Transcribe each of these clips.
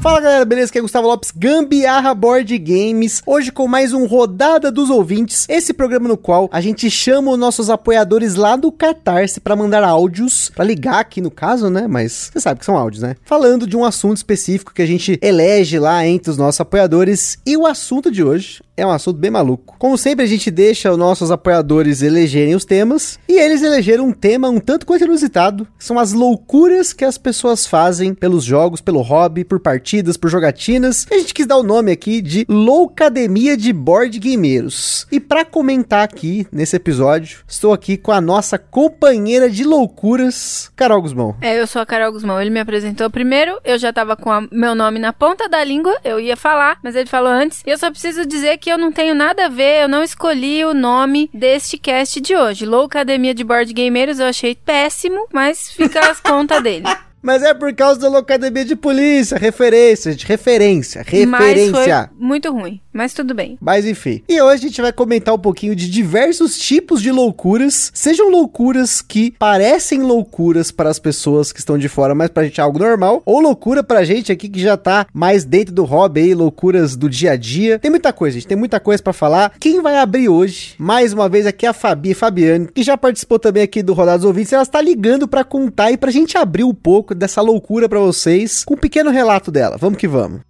Fala galera, beleza? Aqui é Gustavo Lopes, Gambiarra Board Games. Hoje com mais um Rodada dos Ouvintes, esse programa no qual a gente chama os nossos apoiadores lá do Catarse para mandar áudios, para ligar aqui no caso, né? Mas você sabe que são áudios, né? Falando de um assunto específico que a gente elege lá entre os nossos apoiadores. E o assunto de hoje é um assunto bem maluco. Como sempre, a gente deixa os nossos apoiadores elegerem os temas, e eles elegeram um tema um tanto quanto inusitado, são as loucuras que as pessoas fazem pelos jogos, pelo hobby, por partidas, por jogatinas. E a gente quis dar o nome aqui de Loucademia de Board Gameiros. E para comentar aqui nesse episódio, estou aqui com a nossa companheira de loucuras, Carol Guzmão. É, eu sou a Carol Guzmão. Ele me apresentou primeiro, eu já tava com a, meu nome na ponta da língua, eu ia falar, mas ele falou antes. E eu só preciso dizer que eu não tenho nada a ver, eu não escolhi o nome deste cast de hoje. Loucademia de Board Gameiros eu achei péssimo, mas fica as contas dele. Mas é por causa da Locademia de Polícia, referência, de referência, referência. Mas foi muito ruim, mas tudo bem. Mas enfim. E hoje a gente vai comentar um pouquinho de diversos tipos de loucuras, sejam loucuras que parecem loucuras para as pessoas que estão de fora, mas pra gente é algo normal, ou loucura pra gente aqui que já tá mais dentro do hobby aí, loucuras do dia a dia. Tem muita coisa, gente, tem muita coisa para falar. Quem vai abrir hoje, mais uma vez aqui é a Fabi Fabiane, que já participou também aqui do Rodados Ouvintes, ela está ligando para contar e pra gente abrir um pouco dessa loucura para vocês com um pequeno relato dela. Vamos que vamos.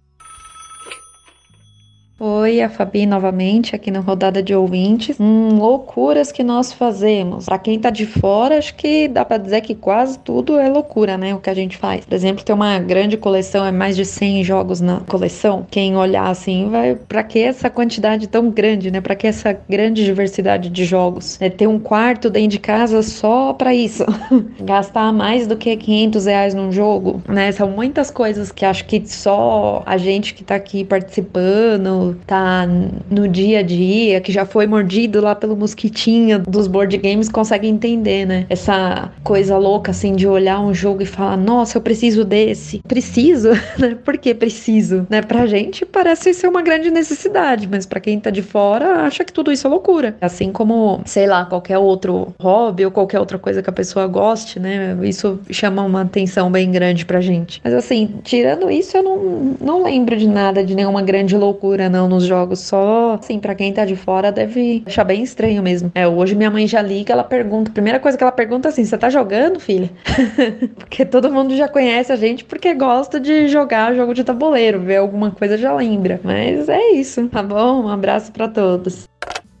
Oi, a Fabi novamente aqui na rodada de ouvintes. Hum, loucuras que nós fazemos. Para quem tá de fora, acho que dá para dizer que quase tudo é loucura, né? O que a gente faz. Por exemplo, tem uma grande coleção, é mais de 100 jogos na coleção. Quem olhar assim, vai, para que essa quantidade tão grande, né? Para que essa grande diversidade de jogos? É ter um quarto dentro de casa só para isso. Gastar mais do que 500 reais num jogo, né? São muitas coisas que acho que só a gente que tá aqui participando tá no dia a dia, que já foi mordido lá pelo mosquitinho dos board games, consegue entender, né? Essa coisa louca assim de olhar um jogo e falar: "Nossa, eu preciso desse". Preciso, né? Por que preciso, né? Pra gente parece ser uma grande necessidade, mas para quem tá de fora acha que tudo isso é loucura. Assim como, sei lá, qualquer outro hobby ou qualquer outra coisa que a pessoa goste, né? Isso chama uma atenção bem grande pra gente. Mas assim, tirando isso, eu não, não lembro de nada, de nenhuma grande loucura, não, nos jogos. Só, assim, pra quem tá de fora deve achar bem estranho mesmo. É, hoje minha mãe já liga, ela pergunta, a primeira coisa que ela pergunta é assim, você tá jogando, filha? porque todo mundo já conhece a gente porque gosta de jogar jogo de tabuleiro, ver alguma coisa já lembra. Mas é isso, tá bom? Um abraço para todos.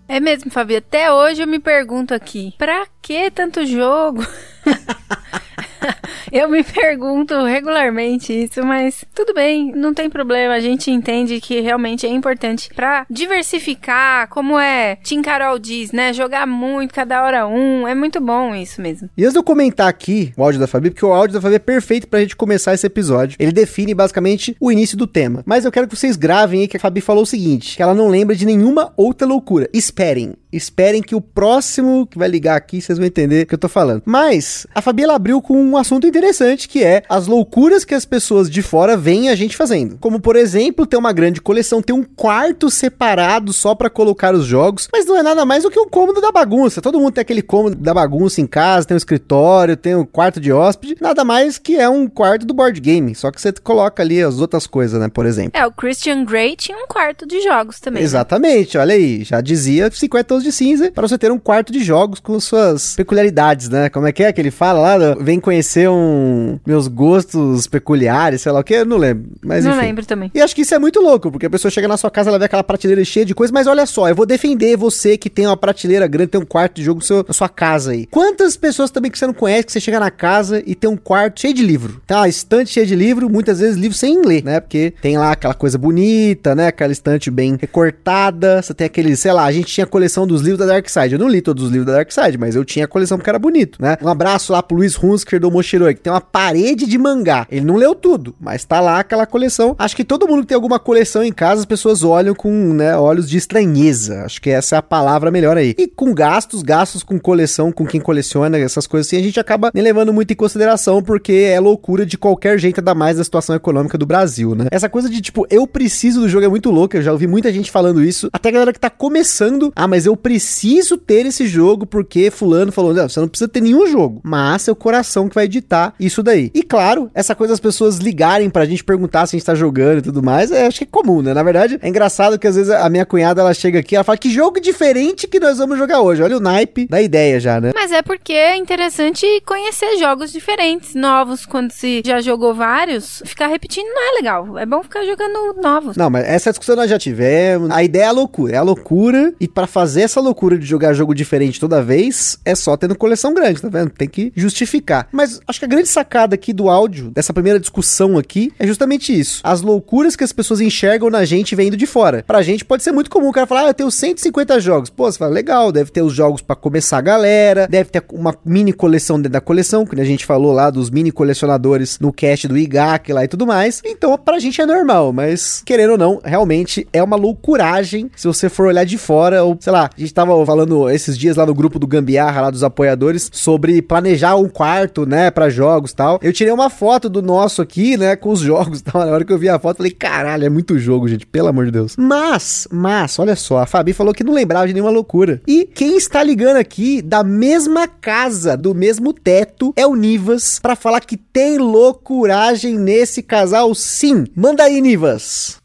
É mesmo, Fabi. Até hoje eu me pergunto aqui, pra que tanto jogo? Eu me pergunto regularmente isso, mas tudo bem, não tem problema. A gente entende que realmente é importante para diversificar, como é Tim Carol diz, né? Jogar muito, cada hora um. É muito bom isso mesmo. E antes de eu comentar aqui o áudio da Fabi, porque o áudio da Fabi é perfeito pra gente começar esse episódio. Ele define basicamente o início do tema. Mas eu quero que vocês gravem aí que a Fabi falou o seguinte: que ela não lembra de nenhuma outra loucura. Esperem. Esperem que o próximo que vai ligar aqui vocês vão entender o que eu tô falando. Mas a Fabi ela abriu com um assunto interessante que é as loucuras que as pessoas de fora veem a gente fazendo. Como por exemplo, ter uma grande coleção, ter um quarto separado só para colocar os jogos, mas não é nada mais do que um cômodo da bagunça. Todo mundo tem aquele cômodo da bagunça em casa, tem um escritório, tem um quarto de hóspede, nada mais que é um quarto do board game, só que você coloca ali as outras coisas, né, por exemplo. É, o Christian Grey tinha um quarto de jogos também. Exatamente, né? olha aí, já dizia 50 tons de cinza para você ter um quarto de jogos com suas peculiaridades, né? Como é que é que ele fala lá? Vem conhecer um meus gostos peculiares, sei lá o que, eu não lembro. Mas não enfim. lembro também. E acho que isso é muito louco, porque a pessoa chega na sua casa, ela vê aquela prateleira cheia de coisas, mas olha só, eu vou defender você que tem uma prateleira grande, tem um quarto de jogo seu, na sua casa aí. Quantas pessoas também que você não conhece, que você chega na casa e tem um quarto cheio de livro? Tá, estante cheia de livro, muitas vezes livro sem ler, né? Porque tem lá aquela coisa bonita, né? Aquela estante bem recortada, você tem aquele, sei lá, a gente tinha a coleção dos livros da Dark Side. Eu não li todos os livros da Dark Side, mas eu tinha a coleção porque era bonito, né? Um abraço lá pro Luiz Hunsker do Mochiroek. exemplo, tem uma parede de mangá. Ele não leu tudo, mas tá lá aquela coleção. Acho que todo mundo que tem alguma coleção em casa, as pessoas olham com, né, olhos de estranheza. Acho que essa é a palavra melhor aí. E com gastos, gastos com coleção, com quem coleciona, essas coisas assim, a gente acaba nem levando muito em consideração, porque é loucura de qualquer jeito, ainda mais da situação econômica do Brasil, né? Essa coisa de, tipo, eu preciso do jogo é muito louca, eu já ouvi muita gente falando isso, até a galera que tá começando, ah, mas eu preciso ter esse jogo porque fulano falou, não, você não precisa ter nenhum jogo, mas o coração que vai editar isso daí. E claro, essa coisa das pessoas ligarem pra gente perguntar se a gente tá jogando e tudo mais, é, acho que é comum, né? Na verdade, é engraçado que às vezes a minha cunhada, ela chega aqui, ela fala, que jogo diferente que nós vamos jogar hoje? Olha o naipe da ideia já, né? Mas é porque é interessante conhecer jogos diferentes, novos, quando se já jogou vários, ficar repetindo não é legal. É bom ficar jogando novos. Não, mas essa discussão nós já tivemos. A ideia é a loucura, é a loucura. E para fazer essa loucura de jogar jogo diferente toda vez, é só tendo coleção grande, tá vendo? Tem que justificar. Mas acho que a grande sacada aqui do áudio, dessa primeira discussão aqui, é justamente isso. As loucuras que as pessoas enxergam na gente vendo de fora. Pra gente pode ser muito comum o cara falar, ah, eu tenho 150 jogos. Pô, você fala, legal, deve ter os jogos para começar a galera, deve ter uma mini coleção dentro da coleção, que a gente falou lá dos mini colecionadores no cast do IGAC lá e tudo mais. Então, pra gente é normal, mas querendo ou não, realmente é uma loucuragem se você for olhar de fora, ou sei lá, a gente tava falando esses dias lá no grupo do Gambiarra, lá dos apoiadores, sobre planejar um quarto, né, para jogos tal. Eu tirei uma foto do nosso aqui, né, com os jogos tal. Na hora que eu vi a foto, falei, caralho, é muito jogo, gente, pelo amor de Deus. Mas, mas, olha só, a Fabi falou que não lembrava de nenhuma loucura. E quem está ligando aqui da mesma casa, do mesmo teto, é o Nivas, para falar que tem loucuragem nesse casal, sim. Manda aí, Nivas.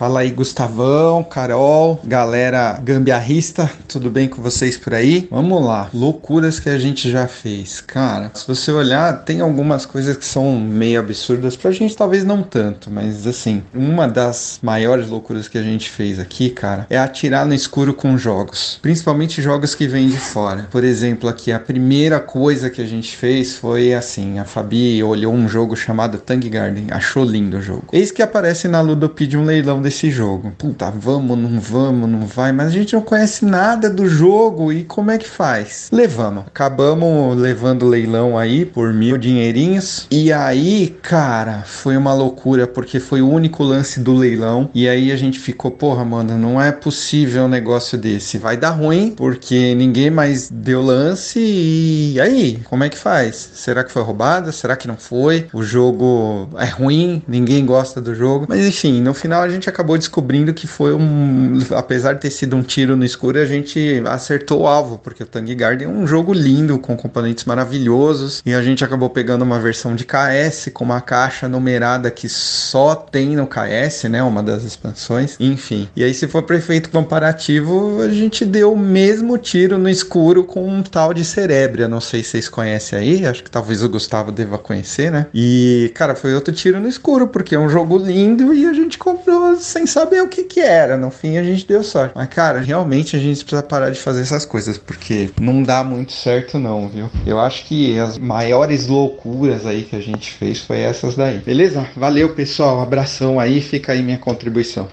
Fala aí, Gustavão, Carol, galera gambiarrista, tudo bem com vocês por aí? Vamos lá, loucuras que a gente já fez. Cara, se você olhar, tem algumas coisas que são meio absurdas, pra gente talvez não tanto, mas assim, uma das maiores loucuras que a gente fez aqui, cara, é atirar no escuro com jogos, principalmente jogos que vêm de fora. Por exemplo, aqui, a primeira coisa que a gente fez foi assim: a Fabi olhou um jogo chamado Tang Garden, achou lindo o jogo. Eis que aparece na Ludopedia um leilão desse jogo. Puta, vamos, não vamos, não vai, mas a gente não conhece nada do jogo e como é que faz? Levamos. Acabamos levando leilão aí por mil dinheirinhos. E aí, cara, foi uma loucura porque foi o único lance do leilão. E aí a gente ficou, porra, mano, não é possível um negócio desse. Vai dar ruim porque ninguém mais deu lance. E aí, como é que faz? Será que foi roubada? Será que não foi? O jogo é ruim, ninguém gosta do jogo. Mas enfim, no final a gente acabou acabou descobrindo que foi um. Apesar de ter sido um tiro no escuro, a gente acertou o alvo, porque o Tang Garden é um jogo lindo, com componentes maravilhosos. E a gente acabou pegando uma versão de KS com uma caixa numerada que só tem no KS, né? Uma das expansões. Enfim. E aí, se for prefeito comparativo, a gente deu o mesmo tiro no escuro com um tal de Cerebria. Não sei se vocês conhecem aí, acho que talvez o Gustavo deva conhecer, né? E, cara, foi outro tiro no escuro, porque é um jogo lindo e a gente comprou sem saber o que que era. No fim a gente deu sorte. Mas, cara, realmente a gente precisa parar de fazer essas coisas, porque não dá muito certo não, viu? Eu acho que as maiores loucuras aí que a gente fez foi essas daí. Beleza? Valeu, pessoal. abração aí. Fica aí minha contribuição.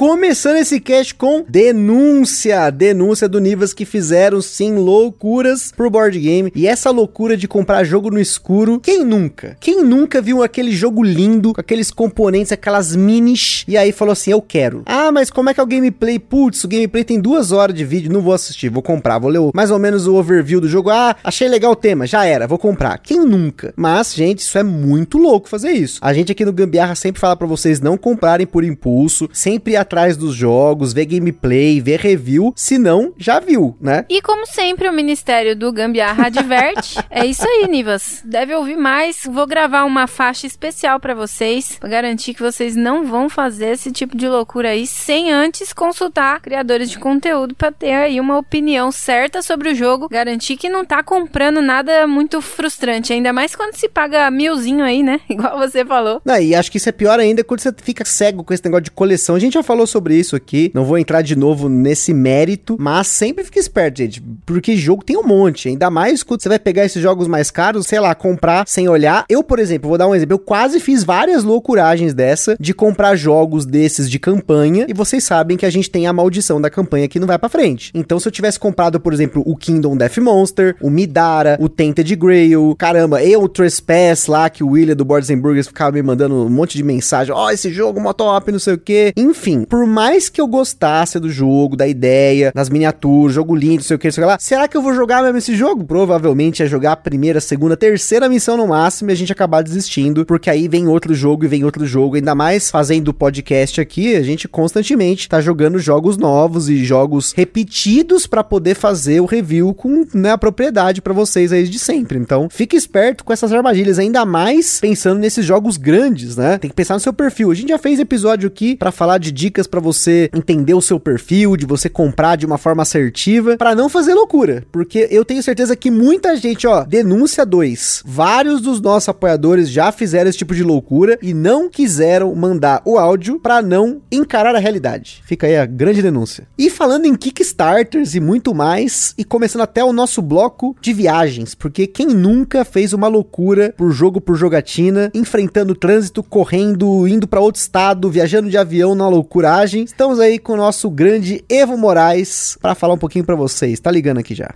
Começando esse cast com denúncia, denúncia do Nivas que fizeram sim loucuras pro board game. E essa loucura de comprar jogo no escuro, quem nunca? Quem nunca viu aquele jogo lindo, com aqueles componentes, aquelas minis, e aí falou assim: Eu quero. Ah, mas como é que é o gameplay? Putz, o gameplay tem duas horas de vídeo, não vou assistir, vou comprar, vou ler mais ou menos o overview do jogo. Ah, achei legal o tema, já era, vou comprar. Quem nunca? Mas, gente, isso é muito louco fazer isso. A gente aqui no Gambiarra sempre fala para vocês não comprarem por impulso, sempre atrás dos jogos, ver gameplay, ver review, se não, já viu, né? E como sempre, o Ministério do Gambiarra adverte. é isso aí, Nivas. Deve ouvir mais. Vou gravar uma faixa especial para vocês, pra garantir que vocês não vão fazer esse tipo de loucura aí sem antes consultar criadores de conteúdo para ter aí uma opinião certa sobre o jogo, garantir que não tá comprando nada muito frustrante, ainda mais quando se paga milzinho aí, né? Igual você falou. Não, e acho que isso é pior ainda quando você fica cego com esse negócio de coleção. A gente já falou falou sobre isso aqui, não vou entrar de novo nesse mérito, mas sempre fique esperto, gente, porque jogo tem um monte, ainda mais quando você vai pegar esses jogos mais caros, sei lá, comprar sem olhar. Eu, por exemplo, vou dar um exemplo, eu quase fiz várias loucuragens dessa de comprar jogos desses de campanha, e vocês sabem que a gente tem a maldição da campanha que não vai para frente. Então, se eu tivesse comprado, por exemplo, o Kingdom Death Monster, o Midara, o Tainted Grail, caramba, e o Trespass lá, que o William do Boards Burgers ficava me mandando um monte de mensagem, ó, oh, esse jogo, motop, não sei o que. Enfim, por mais que eu gostasse do jogo, da ideia, das miniaturas, jogo lindo, não sei o que, sei lá, será que eu vou jogar mesmo esse jogo? Provavelmente é jogar a primeira, segunda, terceira missão no máximo e a gente acabar desistindo, porque aí vem outro jogo e vem outro jogo, ainda mais fazendo podcast aqui, a gente constantemente tá jogando jogos novos e jogos repetidos para poder fazer o review com né, a propriedade para vocês aí de sempre. Então, fique esperto com essas armadilhas, ainda mais pensando nesses jogos grandes, né? Tem que pensar no seu perfil. A gente já fez episódio aqui para falar de dicas para você entender o seu perfil, de você comprar de uma forma assertiva, para não fazer loucura, porque eu tenho certeza que muita gente, ó, denúncia 2. Vários dos nossos apoiadores já fizeram esse tipo de loucura e não quiseram mandar o áudio para não encarar a realidade. Fica aí a grande denúncia. E falando em Kickstarters e muito mais, e começando até o nosso bloco de viagens, porque quem nunca fez uma loucura por jogo por jogatina, enfrentando trânsito, correndo, indo para outro estado, viajando de avião na loucuragem. Estamos aí com o nosso grande Evo Moraes para falar um pouquinho para vocês. Tá ligando aqui já.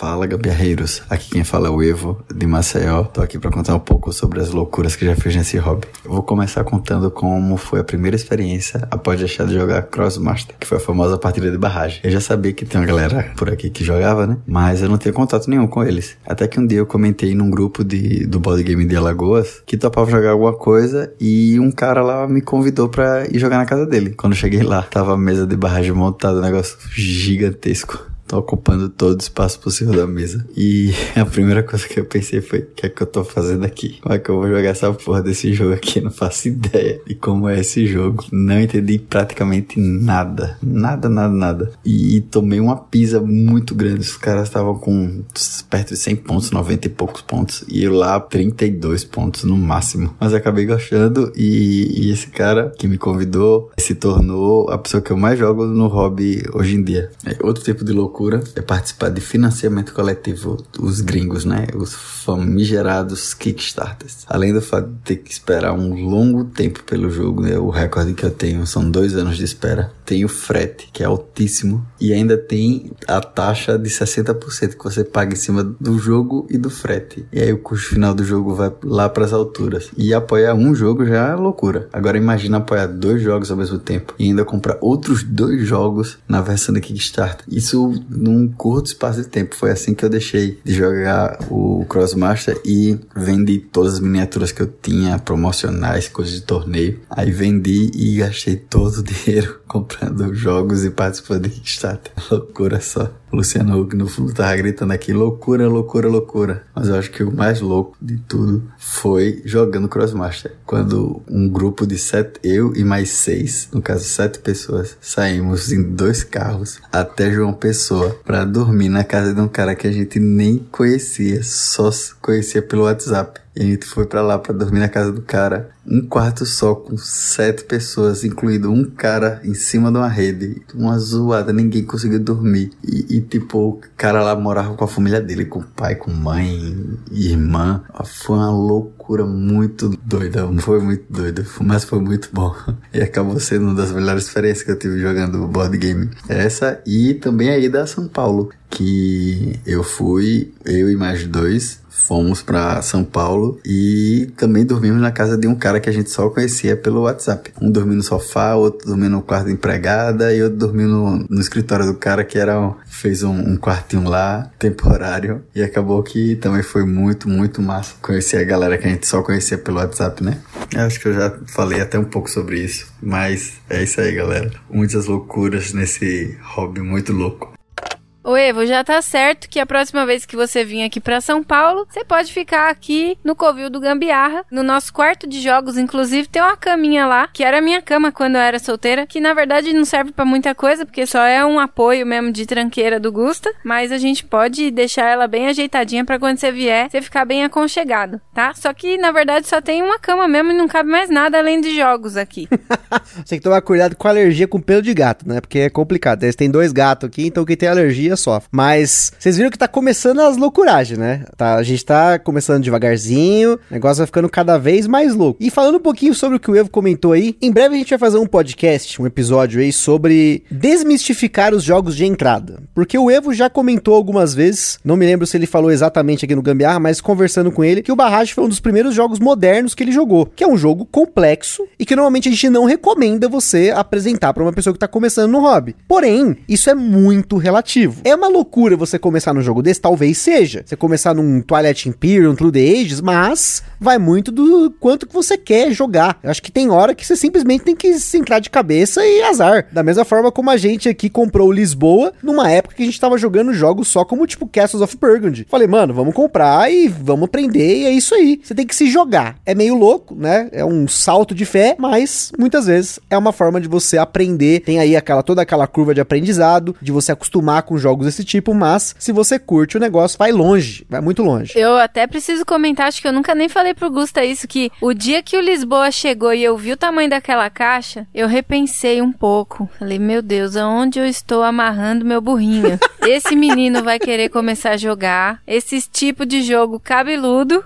Fala, gambiarreiros. Aqui quem fala é o Evo, de Maceió. Tô aqui para contar um pouco sobre as loucuras que já fiz nesse hobby. Eu vou começar contando como foi a primeira experiência após deixar de jogar Crossmaster, que foi a famosa partida de barragem. Eu já sabia que tem uma galera por aqui que jogava, né? Mas eu não tinha contato nenhum com eles. Até que um dia eu comentei num grupo de, do board game de Alagoas que topava jogar alguma coisa e um cara lá me convidou para ir jogar na casa dele. Quando eu cheguei lá, tava a mesa de barragem montada, um negócio gigantesco. Tô ocupando todo o espaço possível da mesa. E a primeira coisa que eu pensei foi: o que é que eu tô fazendo aqui? Como é que eu vou jogar essa porra desse jogo aqui? Não faço ideia de como é esse jogo. Não entendi praticamente nada. Nada, nada, nada. E, tomei uma pisa muito grande. Os caras estavam com perto de 100 pontos, 90 e poucos pontos. E eu lá, 32 pontos no máximo. Mas acabei gostando. E, e esse cara que me convidou se tornou a pessoa que eu mais jogo no hobby hoje em dia. É outro tipo de loucura loucura é participar de financiamento coletivo, os gringos, né? Os famigerados Kickstarters. Além do fato de ter que esperar um longo tempo pelo jogo, né? O recorde que eu tenho são dois anos de espera. Tem o frete, que é altíssimo, e ainda tem a taxa de 60% que você paga em cima do jogo e do frete. E aí o custo final do jogo vai lá para as alturas. E apoiar um jogo já é loucura. Agora imagina apoiar dois jogos ao mesmo tempo e ainda comprar outros dois jogos na versão da Kickstarter. Isso num curto espaço de tempo. Foi assim que eu deixei de jogar o Crossmaster e vendi todas as miniaturas que eu tinha, promocionais, coisas de torneio. Aí vendi e gastei todo o dinheiro comprando jogos e participando de Kickstarter. Loucura só. Luciano Huck no fundo tava gritando aqui, loucura, loucura, loucura. Mas eu acho que o mais louco de tudo foi jogando Crossmaster. Quando um grupo de sete, eu e mais seis, no caso sete pessoas, saímos em dois carros até João Pessoa para dormir na casa de um cara que a gente nem conhecia, só conhecia pelo WhatsApp. E a gente foi para lá para dormir na casa do cara. Um quarto só com sete pessoas, incluindo um cara em cima de uma rede. Uma zoada, ninguém conseguiu dormir. E, e tipo, o cara lá morava com a família dele, com pai, com mãe, irmã. Foi uma loucura muito doida. Foi muito doida, mas foi muito bom. E acabou sendo uma das melhores experiências que eu tive jogando board game. Essa e também a ida a São Paulo, que eu fui, eu e mais dois, fomos para São Paulo e também dormimos na casa de um cara que a gente só conhecia pelo WhatsApp. Um dormiu no sofá, outro dormiu no quarto da empregada e outro dormiu no, no escritório do cara que era fez um, um, quartinho lá, temporário. E acabou que também foi muito, muito massa conhecer a galera que a gente só conhecia pelo WhatsApp, né? Eu acho que eu já falei até um pouco sobre isso, mas é isso aí, galera. Muitas loucuras nesse hobby muito louco. Ô Evo, já tá certo que a próxima vez que você vir aqui pra São Paulo, você pode ficar aqui no Covil do Gambiarra, no nosso quarto de jogos, inclusive tem uma caminha lá, que era a minha cama quando eu era solteira, que na verdade não serve pra muita coisa, porque só é um apoio mesmo de tranqueira do Gusta, mas a gente pode deixar ela bem ajeitadinha pra quando você vier, você ficar bem aconchegado, tá? Só que na verdade só tem uma cama mesmo e não cabe mais nada além de jogos aqui. Você tem que tomar cuidado com alergia com pelo de gato, né? Porque é complicado. Eles têm dois gatos aqui, então quem tem alergia sofre. Mas vocês viram que tá começando as loucuragens, né? Tá, a gente tá começando devagarzinho, o negócio vai ficando cada vez mais louco. E falando um pouquinho sobre o que o Evo comentou aí, em breve a gente vai fazer um podcast, um episódio aí sobre desmistificar os jogos de entrada. Porque o Evo já comentou algumas vezes, não me lembro se ele falou exatamente aqui no Gambiarra, mas conversando com ele, que o Barrage foi um dos primeiros jogos modernos que ele jogou, que é um jogo complexo e que normalmente a gente não recomenda você apresentar para uma pessoa que tá começando no hobby. Porém, isso é muito relativo. É uma loucura você começar num jogo desse, talvez seja. Você começar num Twilight Imperium, Through the Ages, mas vai muito do quanto que você quer jogar. Eu acho que tem hora que você simplesmente tem que se entrar de cabeça e azar. Da mesma forma como a gente aqui comprou Lisboa numa época que a gente tava jogando jogos só como tipo Castles of Burgundy. Falei, mano, vamos comprar e vamos aprender e é isso aí. Você tem que se jogar. É meio louco, né? É um salto de fé, mas muitas vezes é uma forma de você aprender. Tem aí aquela toda aquela curva de aprendizado, de você acostumar com jogos desse tipo, mas se você curte o negócio, vai longe, vai muito longe. Eu até preciso comentar, acho que eu nunca nem falei pro Gusta isso, que o dia que o Lisboa chegou e eu vi o tamanho daquela caixa, eu repensei um pouco. Falei, meu Deus, aonde eu estou amarrando meu burrinho? Esse menino vai querer começar a jogar esse tipo de jogo cabeludo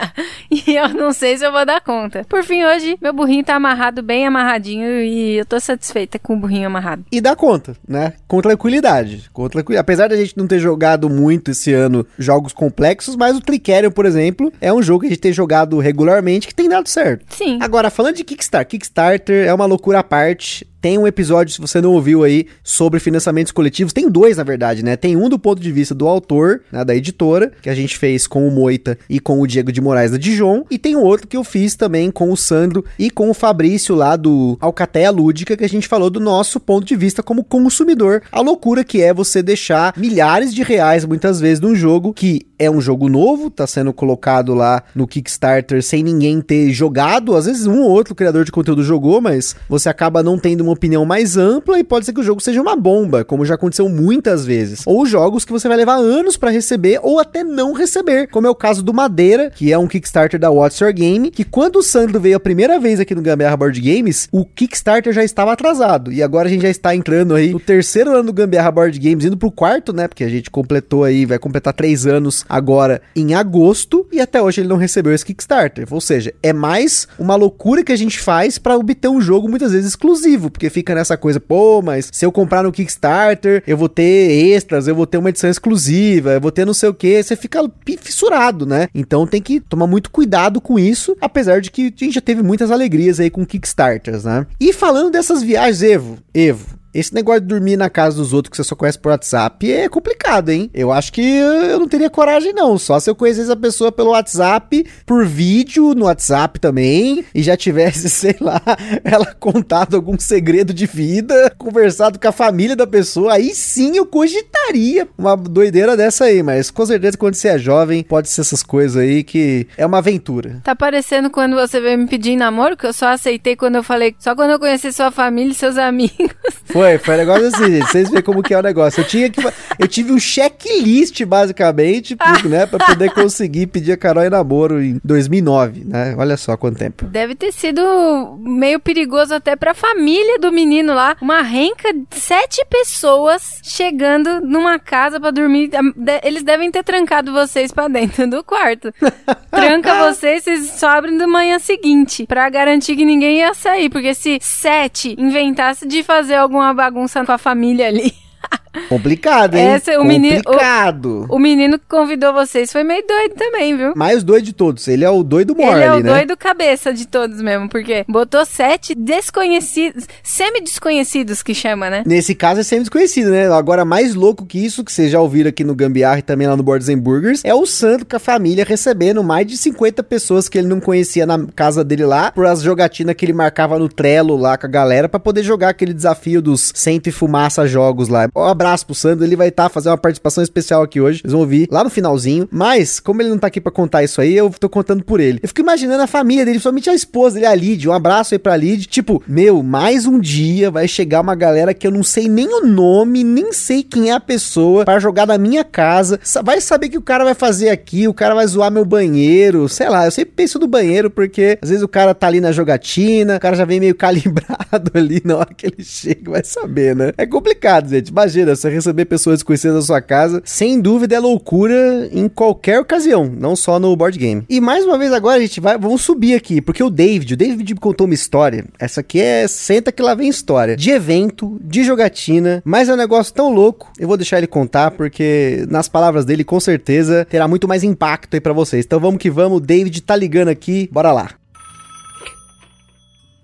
e eu não sei se eu vou dar conta. Por fim, hoje, meu burrinho tá amarrado, bem amarradinho e eu tô satisfeita com o burrinho amarrado. E dá conta, né? Com tranquilidade. Com tranquilidade. Apesar da gente não ter jogado muito esse ano jogos complexos, mas o Tricerion, por exemplo, é um jogo que a gente tem jogado regularmente que tem dado certo. Sim. Agora, falando de Kickstarter, Kickstarter é uma loucura à parte. Tem um episódio, se você não ouviu aí, sobre financiamentos coletivos. Tem dois, na verdade, né? Tem um do ponto de vista do autor, né, da editora, que a gente fez com o Moita e com o Diego de Moraes da Dijon. E tem outro que eu fiz também com o Sandro e com o Fabrício lá do Alcateia Lúdica, que a gente falou do nosso ponto de vista como consumidor. A loucura que é você deixar milhares de reais, muitas vezes, num jogo que é um jogo novo, tá sendo colocado lá no Kickstarter sem ninguém ter jogado. Às vezes um ou outro criador de conteúdo jogou, mas você acaba não tendo uma opinião mais ampla e pode ser que o jogo seja uma bomba, como já aconteceu muitas vezes. Ou jogos que você vai levar anos para receber ou até não receber, como é o caso do Madeira, que é um Kickstarter da What's Your Game, que quando o Sandro veio a primeira vez aqui no Gambiarra Board Games, o Kickstarter já estava atrasado. E agora a gente já está entrando aí no terceiro ano do Gambiarra Board Games, indo pro quarto, né? Porque a gente completou aí, vai completar três anos agora em agosto e até hoje ele não recebeu esse Kickstarter. Ou seja, é mais uma loucura que a gente faz para obter um jogo muitas vezes exclusivo, porque fica nessa coisa, pô, mas se eu comprar no Kickstarter, eu vou ter extras, eu vou ter uma edição exclusiva, eu vou ter não sei o que, você fica fissurado, né? Então tem que tomar muito cuidado com isso, apesar de que a gente já teve muitas alegrias aí com Kickstarters, né? E falando dessas viagens, Evo, Evo, esse negócio de dormir na casa dos outros que você só conhece por WhatsApp é complicado, hein? Eu acho que eu não teria coragem, não. Só se eu conhecesse a pessoa pelo WhatsApp, por vídeo no WhatsApp também, e já tivesse, sei lá, ela contado algum segredo de vida, conversado com a família da pessoa, aí sim eu cogitaria uma doideira dessa aí. Mas com certeza, quando você é jovem, pode ser essas coisas aí que é uma aventura. Tá parecendo quando você veio me pedir namoro, que eu só aceitei quando eu falei, só quando eu conheci sua família e seus amigos. Foi, foi um negócio assim, gente. Vocês veem como que é o negócio. Eu tinha que. Eu tive um checklist, basicamente, pro, né, pra poder conseguir pedir a Carol em namoro em 2009, né? Olha só quanto tempo. Deve ter sido meio perigoso até pra família do menino lá. Uma renca de sete pessoas chegando numa casa pra dormir. Eles devem ter trancado vocês pra dentro do quarto. Tranca vocês, vocês só abrem da manhã seguinte. Pra garantir que ninguém ia sair. Porque se sete inventasse de fazer alguma bagunça com a família ali. Complicado, hein? Essa, o Complicado. Menino, o, o, menino que convidou vocês foi meio doido também, viu? Mais doido de todos. Ele é o doido maior Ele é o né? doido cabeça de todos mesmo, porque botou sete desconhecidos, semi-desconhecidos que chama, né? Nesse caso é semi-desconhecido, né? Agora, mais louco que isso, que vocês já ouviram aqui no Gambiarra e também lá no and Burgers, é o Sandro com a família recebendo mais de 50 pessoas que ele não conhecia na casa dele lá, por as jogatinas que ele marcava no Trello lá com a galera, para poder jogar aquele desafio dos 100 e fumaça jogos lá. Um abraço pro Sandro, ele vai estar tá fazendo uma participação especial aqui hoje. Vocês vão ouvir lá no finalzinho. Mas, como ele não tá aqui pra contar isso aí, eu tô contando por ele. Eu fico imaginando a família dele, principalmente a esposa dele, a Lid. Um abraço aí pra Lid. Tipo, meu, mais um dia vai chegar uma galera que eu não sei nem o nome, nem sei quem é a pessoa para jogar na minha casa. Vai saber que o cara vai fazer aqui, o cara vai zoar meu banheiro, sei lá. Eu sempre penso no banheiro porque às vezes o cara tá ali na jogatina, o cara já vem meio calibrado ali na hora que ele chega, vai saber, né? É complicado, gente. Imagina, você receber pessoas desconhecidas na sua casa, sem dúvida é loucura em qualquer ocasião, não só no board game. E mais uma vez agora a gente vai, vamos subir aqui, porque o David, o David me contou uma história. Essa aqui é senta que lá vem história de evento, de jogatina, mas é um negócio tão louco. Eu vou deixar ele contar porque nas palavras dele com certeza terá muito mais impacto aí para vocês. Então vamos que vamos, o David tá ligando aqui. Bora lá.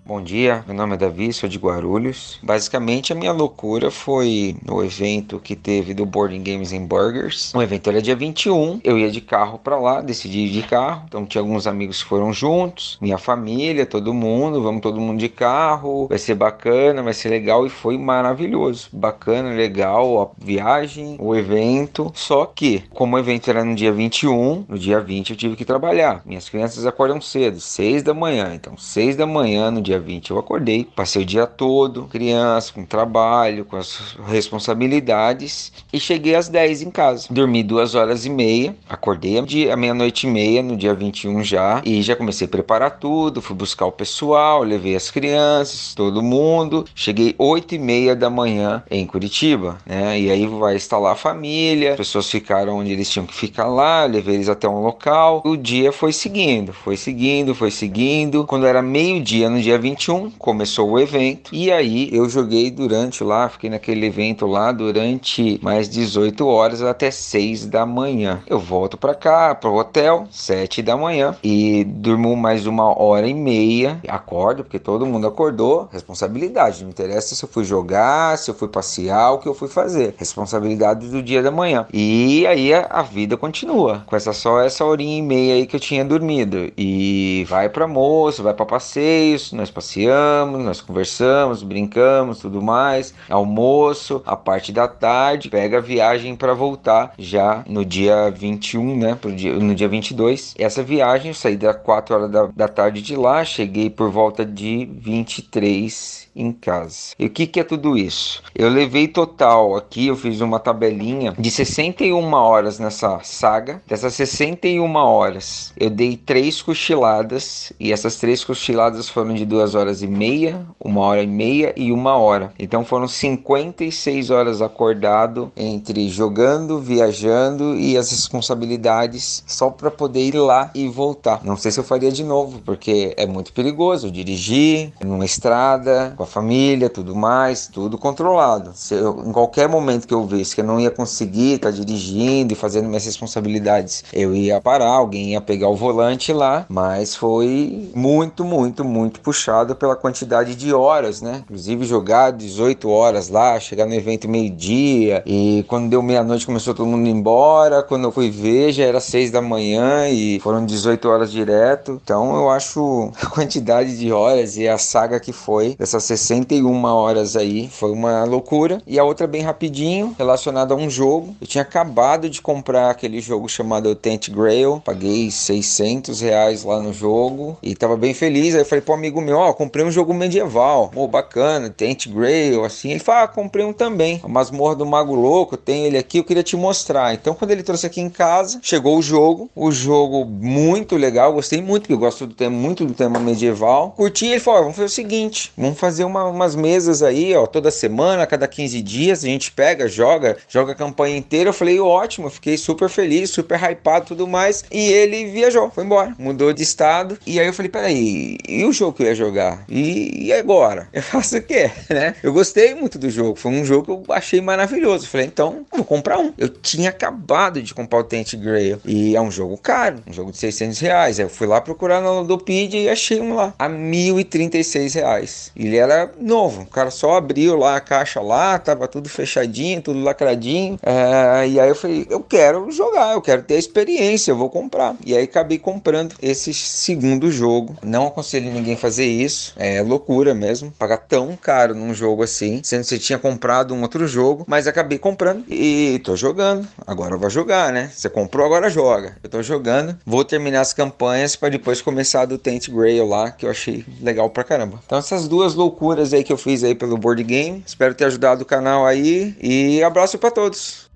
Bom dia, meu nome é Davi, sou de Guarulhos. Basicamente, a minha loucura foi no evento que teve do Boarding Games and Burgers. O evento era dia 21, eu ia de carro para lá, decidi ir de carro. Então, tinha alguns amigos que foram juntos, minha família, todo mundo, vamos todo mundo de carro. Vai ser bacana, vai ser legal e foi maravilhoso. Bacana, legal a viagem, o evento. Só que, como o evento era no dia 21, no dia 20 eu tive que trabalhar. Minhas crianças acordam cedo, 6 da manhã. Então, 6 da manhã no dia 20 eu acordei, passei o dia todo, criança, com trabalho, com as responsabilidades e cheguei às 10 em casa. Dormi duas horas e meia, acordei à meia-noite e meia no dia 21 já e já comecei a preparar tudo, fui buscar o pessoal, levei as crianças, todo mundo. Cheguei 8 e meia da manhã em Curitiba, né? E aí vai instalar a família, as pessoas ficaram onde eles tinham que ficar lá, levei eles até um local. O dia foi seguindo, foi seguindo, foi seguindo. Quando era meio-dia no dia 20 21 começou o evento e aí eu joguei durante lá, fiquei naquele evento lá durante mais 18 horas até 6 da manhã. Eu volto para cá, pro hotel, 7 da manhã e durmo mais uma hora e meia. Acordo, porque todo mundo acordou. Responsabilidade, não interessa se eu fui jogar, se eu fui passear, o que eu fui fazer. Responsabilidade do dia da manhã. E aí a, vida continua com essa só essa horinha e meia aí que eu tinha dormido. E vai para almoço, vai para passeios, nós passeamos, nós conversamos, brincamos, tudo mais. Almoço, a parte da tarde, pega a viagem para voltar já no dia 21, né? Pro dia, no dia 22. Essa viagem, eu saí das 4 horas da, da tarde de lá, cheguei por volta de 23 em casa. E o que, que é tudo isso? Eu levei total aqui, eu fiz uma tabelinha de 61 horas nessa saga. Dessas 61 horas, eu dei três cochiladas e essas três cochiladas foram de duas horas e meia, uma hora e meia e uma hora. Então foram 56 horas acordado entre jogando, viajando e as responsabilidades só para poder ir lá e voltar. Não sei se eu faria de novo, porque é muito perigoso dirigir numa estrada com a família, tudo mais, tudo controlado. Se eu, em qualquer momento que eu visse que eu não ia conseguir estar tá dirigindo e fazendo minhas responsabilidades, eu ia parar, alguém ia pegar o volante lá, mas foi muito, muito, muito puxado pela quantidade de horas, né? Inclusive jogar 18 horas lá, chegar no evento meio-dia e quando deu meia-noite começou todo mundo embora. Quando eu fui ver já era 6 da manhã e foram 18 horas direto. Então eu acho a quantidade de horas e a saga que foi dessas 61 horas aí. Foi uma loucura. E a outra bem rapidinho, relacionada a um jogo. Eu tinha acabado de comprar aquele jogo chamado Tent Grail. Paguei 600 reais lá no jogo e tava bem feliz. Aí eu falei pro amigo meu, ó, oh, comprei um jogo medieval. Pô, bacana, Tent Grail, assim. Ele falou, ah, comprei um também. A Masmorra do Mago Louco, tem ele aqui, eu queria te mostrar. Então quando ele trouxe aqui em casa, chegou o jogo. O jogo muito legal, gostei muito, porque eu gosto do tema, muito do tema medieval. Curti, ele falou, oh, vamos fazer o seguinte, vamos fazer uma, umas mesas aí, ó, toda semana, cada 15 dias, a gente pega, joga, joga a campanha inteira. Eu falei, ótimo, fiquei super feliz, super hypado tudo mais. E ele viajou, foi embora, mudou de estado. E aí eu falei, peraí, e o jogo que eu ia jogar? E, e agora? Eu faço o quê? Né? Eu gostei muito do jogo, foi um jogo que eu achei maravilhoso. Eu falei, então vou comprar um. Eu tinha acabado de comprar o Tent Grail e é um jogo caro, um jogo de 600 reais. Aí eu fui lá procurar no Ludopedia e achei um lá a 1.036 reais. Ele era era novo. O cara só abriu lá a caixa lá, tava tudo fechadinho, tudo lacradinho. É, e aí eu falei, eu quero jogar, eu quero ter a experiência, eu vou comprar. E aí acabei comprando esse segundo jogo. Não aconselho ninguém fazer isso, é loucura mesmo, pagar tão caro num jogo assim, sendo que você tinha comprado um outro jogo, mas acabei comprando e tô jogando. Agora eu vou jogar, né? Você comprou, agora joga. Eu tô jogando, vou terminar as campanhas para depois começar a do Tent Grail lá, que eu achei legal pra caramba. Então essas duas loucuras aí que eu fiz aí pelo board game, espero ter ajudado o canal aí e abraço para todos.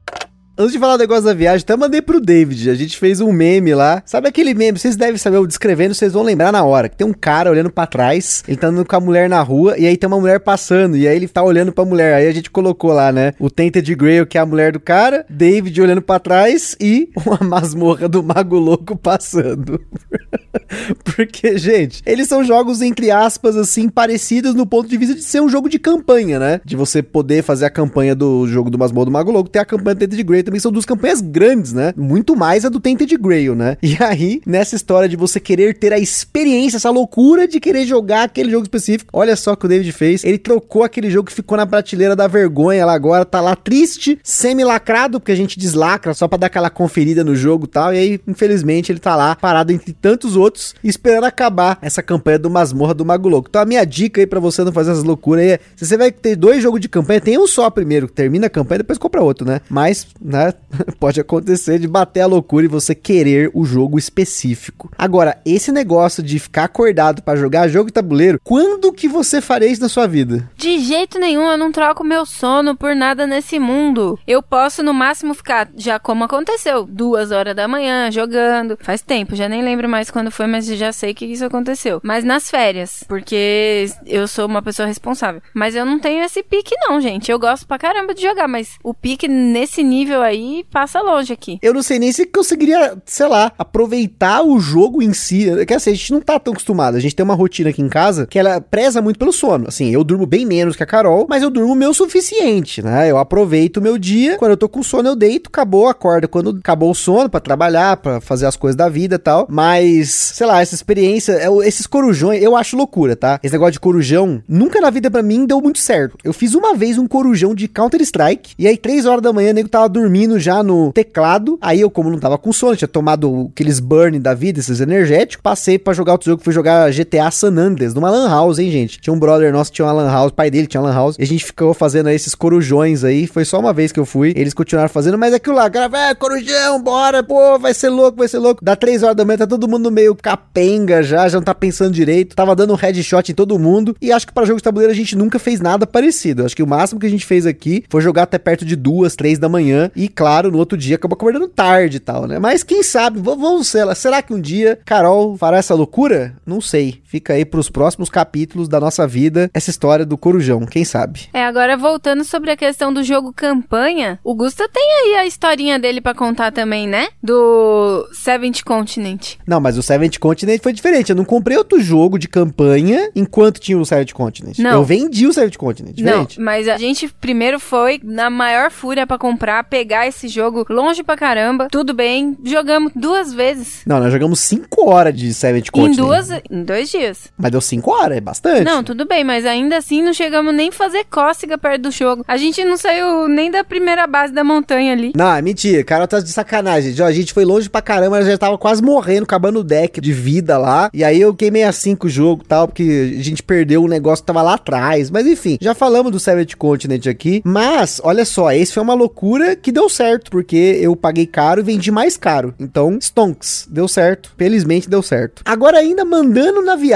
Antes de falar do negócio da viagem, até mandei pro David. A gente fez um meme lá. Sabe aquele meme? Vocês devem saber, eu descrevendo, vocês vão lembrar na hora. Que tem um cara olhando para trás, ele tá andando com a mulher na rua, e aí tem uma mulher passando, e aí ele tá olhando pra mulher. Aí a gente colocou lá, né? O Tainted Grail, que é a mulher do cara, David olhando para trás e uma masmorra do Mago Louco passando. Porque, gente, eles são jogos, entre aspas, assim, parecidos no ponto de vista de ser um jogo de campanha, né? De você poder fazer a campanha do jogo do Masmorra do Mago Louco, ter a campanha do Tainted Grail também são duas campanhas grandes, né? Muito mais a do Tainted Grail, né? E aí, nessa história de você querer ter a experiência, essa loucura de querer jogar aquele jogo específico, olha só o que o David fez. Ele trocou aquele jogo que ficou na prateleira da vergonha lá agora, tá lá triste, semi-lacrado, porque a gente deslacra só pra dar aquela conferida no jogo e tal. E aí, infelizmente, ele tá lá parado entre tantos outros, esperando acabar essa campanha do Masmorra do Mago Louco. Então a minha dica aí pra você não fazer essas loucuras aí é, se você vai ter dois jogos de campanha, tem um só primeiro, termina a campanha, depois compra outro, né? Mas, né, pode acontecer de bater a loucura e você querer o jogo específico. Agora, esse negócio de ficar acordado para jogar jogo de tabuleiro, quando que você faria isso na sua vida? De jeito nenhum, eu não troco meu sono por nada nesse mundo. Eu posso no máximo ficar, já como aconteceu, duas horas da manhã jogando. Faz tempo, já nem lembro mais quando foi, mas já sei que isso aconteceu. Mas nas férias, porque eu sou uma pessoa responsável. Mas eu não tenho esse pique não, gente. Eu gosto pra caramba de jogar, mas o pique nesse nível aí passa longe aqui. Eu não sei nem se conseguiria, sei lá, aproveitar o jogo em si. Quer dizer, a gente não tá tão acostumado. A gente tem uma rotina aqui em casa que ela preza muito pelo sono. Assim, eu durmo bem menos que a Carol, mas eu durmo o meu suficiente, né? Eu aproveito o meu dia. Quando eu tô com sono, eu deito, acabou, acorda quando acabou o sono para trabalhar, para fazer as coisas da vida e tal. Mas, sei lá, essa experiência, é esses corujões, eu acho loucura, tá? Esse negócio de corujão, nunca na vida para mim deu muito certo. Eu fiz uma vez um corujão de Counter-Strike, e aí, três horas da manhã, o nego tava dormindo já no teclado. Aí eu, como não tava com sono, tinha tomado aqueles burn da vida, esses energéticos, passei para jogar outro jogo, fui jogar GTA San Andreas, numa lan house, hein, gente? Tinha um brother nosso que tinha uma lan house, pai dele tinha uma lan house, e a gente ficou fazendo aí esses corujões aí, foi só uma vez que eu fui, eles continuaram fazendo, mas aquilo lá, cara, é, corujão, bora, pô, vai ser louco, vai ser louco. Dá três horas da manhã, tá todo mundo meio capenga já, já não tá pensando direito, tava dando um headshot em todo mundo, e acho que para jogo de tabuleiro a gente nunca fez nada parecido. Acho que o máximo que a gente fez aqui foi jogar até perto de duas, três da manhã, e claro, no outro dia acabou acordando tarde e tal, né? Mas quem sabe, vamos ser lá. Será que um dia Carol fará essa loucura? Não sei. Fica aí pros próximos capítulos da nossa vida essa história do Corujão, quem sabe? É, agora voltando sobre a questão do jogo campanha, o Gusta tem aí a historinha dele para contar também, né? Do Seventh Continent. Não, mas o Seventh Continent foi diferente. Eu não comprei outro jogo de campanha enquanto tinha o Seventh Continent. Não. Eu vendi o Seventh Continent. Diferente. Não, mas a gente primeiro foi na maior fúria para comprar, pegar esse jogo longe pra caramba. Tudo bem, jogamos duas vezes. Não, nós jogamos 5 horas de Seventh Continent. Em duas, em dois dias. Mas deu 5 horas, é bastante. Não, tudo bem, mas ainda assim não chegamos nem fazer cócega perto do jogo. A gente não saiu nem da primeira base da montanha ali. Não, é mentira. Carol tá de sacanagem. A gente foi longe pra caramba, já tava quase morrendo, acabando o deck de vida lá. E aí eu queimei a 5 o jogo e tal, porque a gente perdeu um negócio que tava lá atrás. Mas enfim, já falamos do Seventh Continent aqui. Mas, olha só, esse foi uma loucura que deu certo, porque eu paguei caro e vendi mais caro. Então, stonks, deu certo. Felizmente deu certo. Agora, ainda mandando na viagem,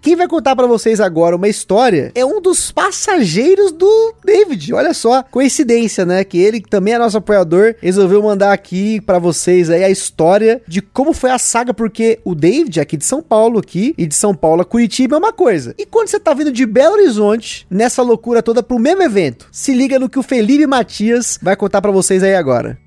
quem vai contar pra vocês agora uma história é um dos passageiros do David. Olha só, coincidência, né? Que ele que também é nosso apoiador, resolveu mandar aqui pra vocês aí a história de como foi a saga, porque o David aqui de São Paulo aqui e de São Paulo a Curitiba é uma coisa. E quando você tá vindo de Belo Horizonte nessa loucura toda pro mesmo evento, se liga no que o Felipe Matias vai contar pra vocês aí agora.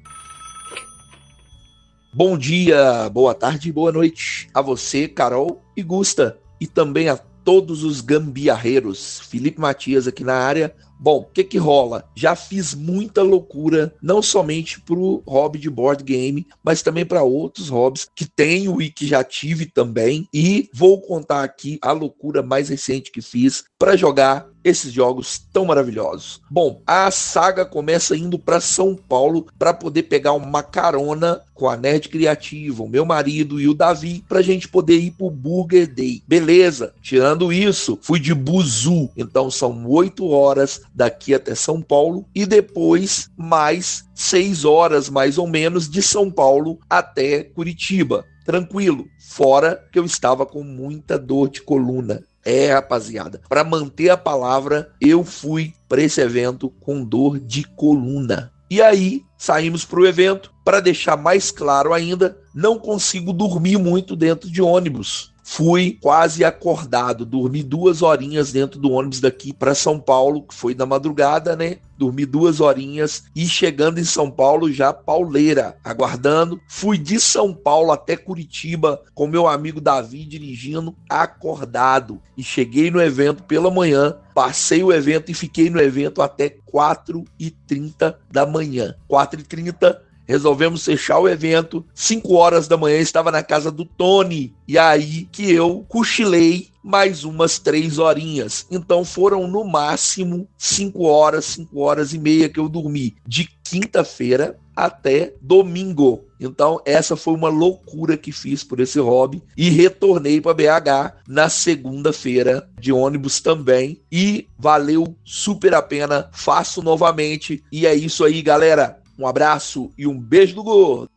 Bom dia, boa tarde boa noite a você, Carol e Gusta, e também a todos os gambiarreiros. Felipe Matias aqui na área. Bom, o que que rola? Já fiz muita loucura, não somente pro hobby de board game, mas também para outros hobbies que tenho e que já tive também. E vou contar aqui a loucura mais recente que fiz para jogar esses jogos tão maravilhosos. Bom, a saga começa indo para São Paulo para poder pegar uma carona com a Nerd Criativa, o meu marido e o Davi, para a gente poder ir pro Burger Day. Beleza, tirando isso, fui de Buzu, então são oito horas daqui até São Paulo e depois mais seis horas mais ou menos de São Paulo até Curitiba. Tranquilo, fora que eu estava com muita dor de coluna. É, rapaziada, para manter a palavra, eu fui para esse evento com dor de coluna. E aí, saímos para o evento. Para deixar mais claro ainda, não consigo dormir muito dentro de ônibus fui quase acordado, dormi duas horinhas dentro do ônibus daqui para São Paulo, que foi da madrugada, né? Dormi duas horinhas e chegando em São Paulo já pauleira, aguardando. Fui de São Paulo até Curitiba com meu amigo Davi dirigindo, acordado. E cheguei no evento pela manhã, passei o evento e fiquei no evento até 4h30 da manhã. 4h30 resolvemos fechar o evento. 5 horas da manhã estava na casa do Tony. E aí que eu cochilei mais umas três horinhas. Então foram no máximo 5 horas, 5 horas e meia que eu dormi. De quinta-feira até domingo. Então, essa foi uma loucura que fiz por esse hobby e retornei para BH na segunda-feira de ônibus também e valeu super a pena. Faço novamente e é isso aí, galera. Um abraço e um beijo do gordo.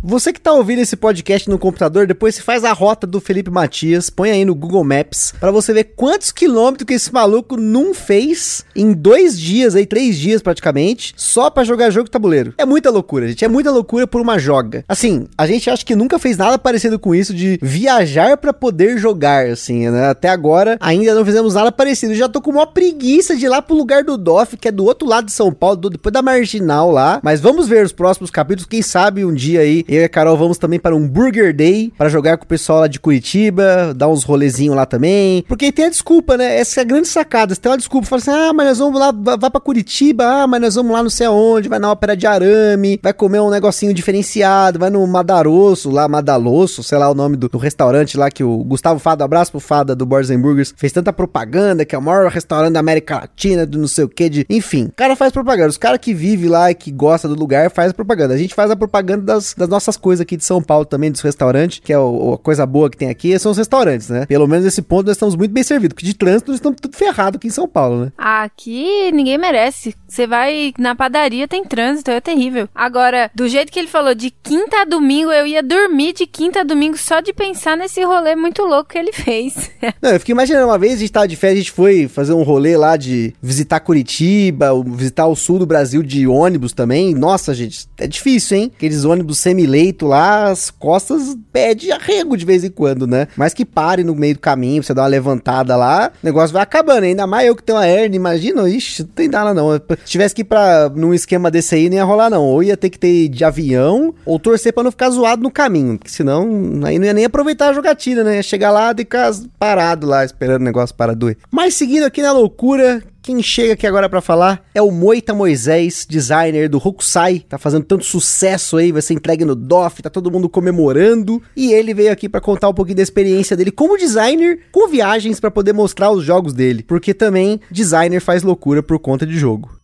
Você que tá ouvindo esse podcast no computador, depois você faz a rota do Felipe Matias, põe aí no Google Maps, para você ver quantos quilômetros que esse maluco não fez em dois dias, aí, três dias praticamente, só para jogar jogo tabuleiro. É muita loucura, gente, é muita loucura por uma joga. Assim, a gente acha que nunca fez nada parecido com isso de viajar para poder jogar, assim, né? Até agora ainda não fizemos nada parecido. já tô com uma preguiça de ir lá pro lugar do DOF, que é do outro lado de São Paulo, do, depois da Marginal lá. Mas vamos ver os próximos capítulos, quem sabe um dia aí eu e a Carol vamos também para um Burger Day para jogar com o pessoal lá de Curitiba, dar uns rolezinhos lá também. Porque tem a desculpa, né? Essa é a grande sacada. Você tem uma desculpa, fala assim: ah, mas nós vamos lá, vai para Curitiba, ah, mas nós vamos lá não sei aonde, vai na ópera de arame, vai comer um negocinho diferenciado, vai no Madarosso, lá, Madalosso, sei lá o nome do, do restaurante lá que o Gustavo Fada, abraço pro Fada do Borges Burgers, fez tanta propaganda que é o maior restaurante da América Latina, do não sei o que, de. Enfim, o cara faz propaganda. Os caras que vivem lá e que gosta do lugar faz propaganda. A gente faz a propaganda das, das nossas coisas coisa aqui de São Paulo também, dos restaurantes, que é o, a coisa boa que tem aqui, são os restaurantes, né? Pelo menos nesse ponto nós estamos muito bem servidos, porque de trânsito nós estamos tudo ferrado aqui em São Paulo, né? Aqui ninguém merece. Você vai na padaria, tem trânsito, é terrível. Agora, do jeito que ele falou, de quinta a domingo, eu ia dormir de quinta a domingo só de pensar nesse rolê muito louco que ele fez. Não, eu fiquei imaginando, uma vez a gente tava de férias, a gente foi fazer um rolê lá de visitar Curitiba, visitar o sul do Brasil de ônibus também. Nossa, gente, é difícil, hein? Aqueles ônibus semi-leito lá, as costas pede arrego de vez em quando, né? Mas que pare no meio do caminho, você dá uma levantada lá, o negócio vai acabando. Ainda mais eu que tenho uma hernia, imagina, ixi, não tem nada não. Se tivesse que ir pra, num esquema desse aí, nem ia rolar não. Ou ia ter que ter de avião, ou torcer pra não ficar zoado no caminho, porque senão aí não ia nem aproveitar a jogatina, né? Ia chegar lá e ficar parado lá, esperando o negócio para doer. Mas seguindo aqui na loucura, quem chega aqui agora para falar é o Moita Moisés, designer do Hokusai. Tá fazendo tanto sucesso aí, vai ser entregue no DOF, tá todo mundo comemorando. E ele veio aqui para contar um pouquinho da experiência dele como designer, com viagens para poder mostrar os jogos dele. Porque também designer faz loucura por conta de jogo.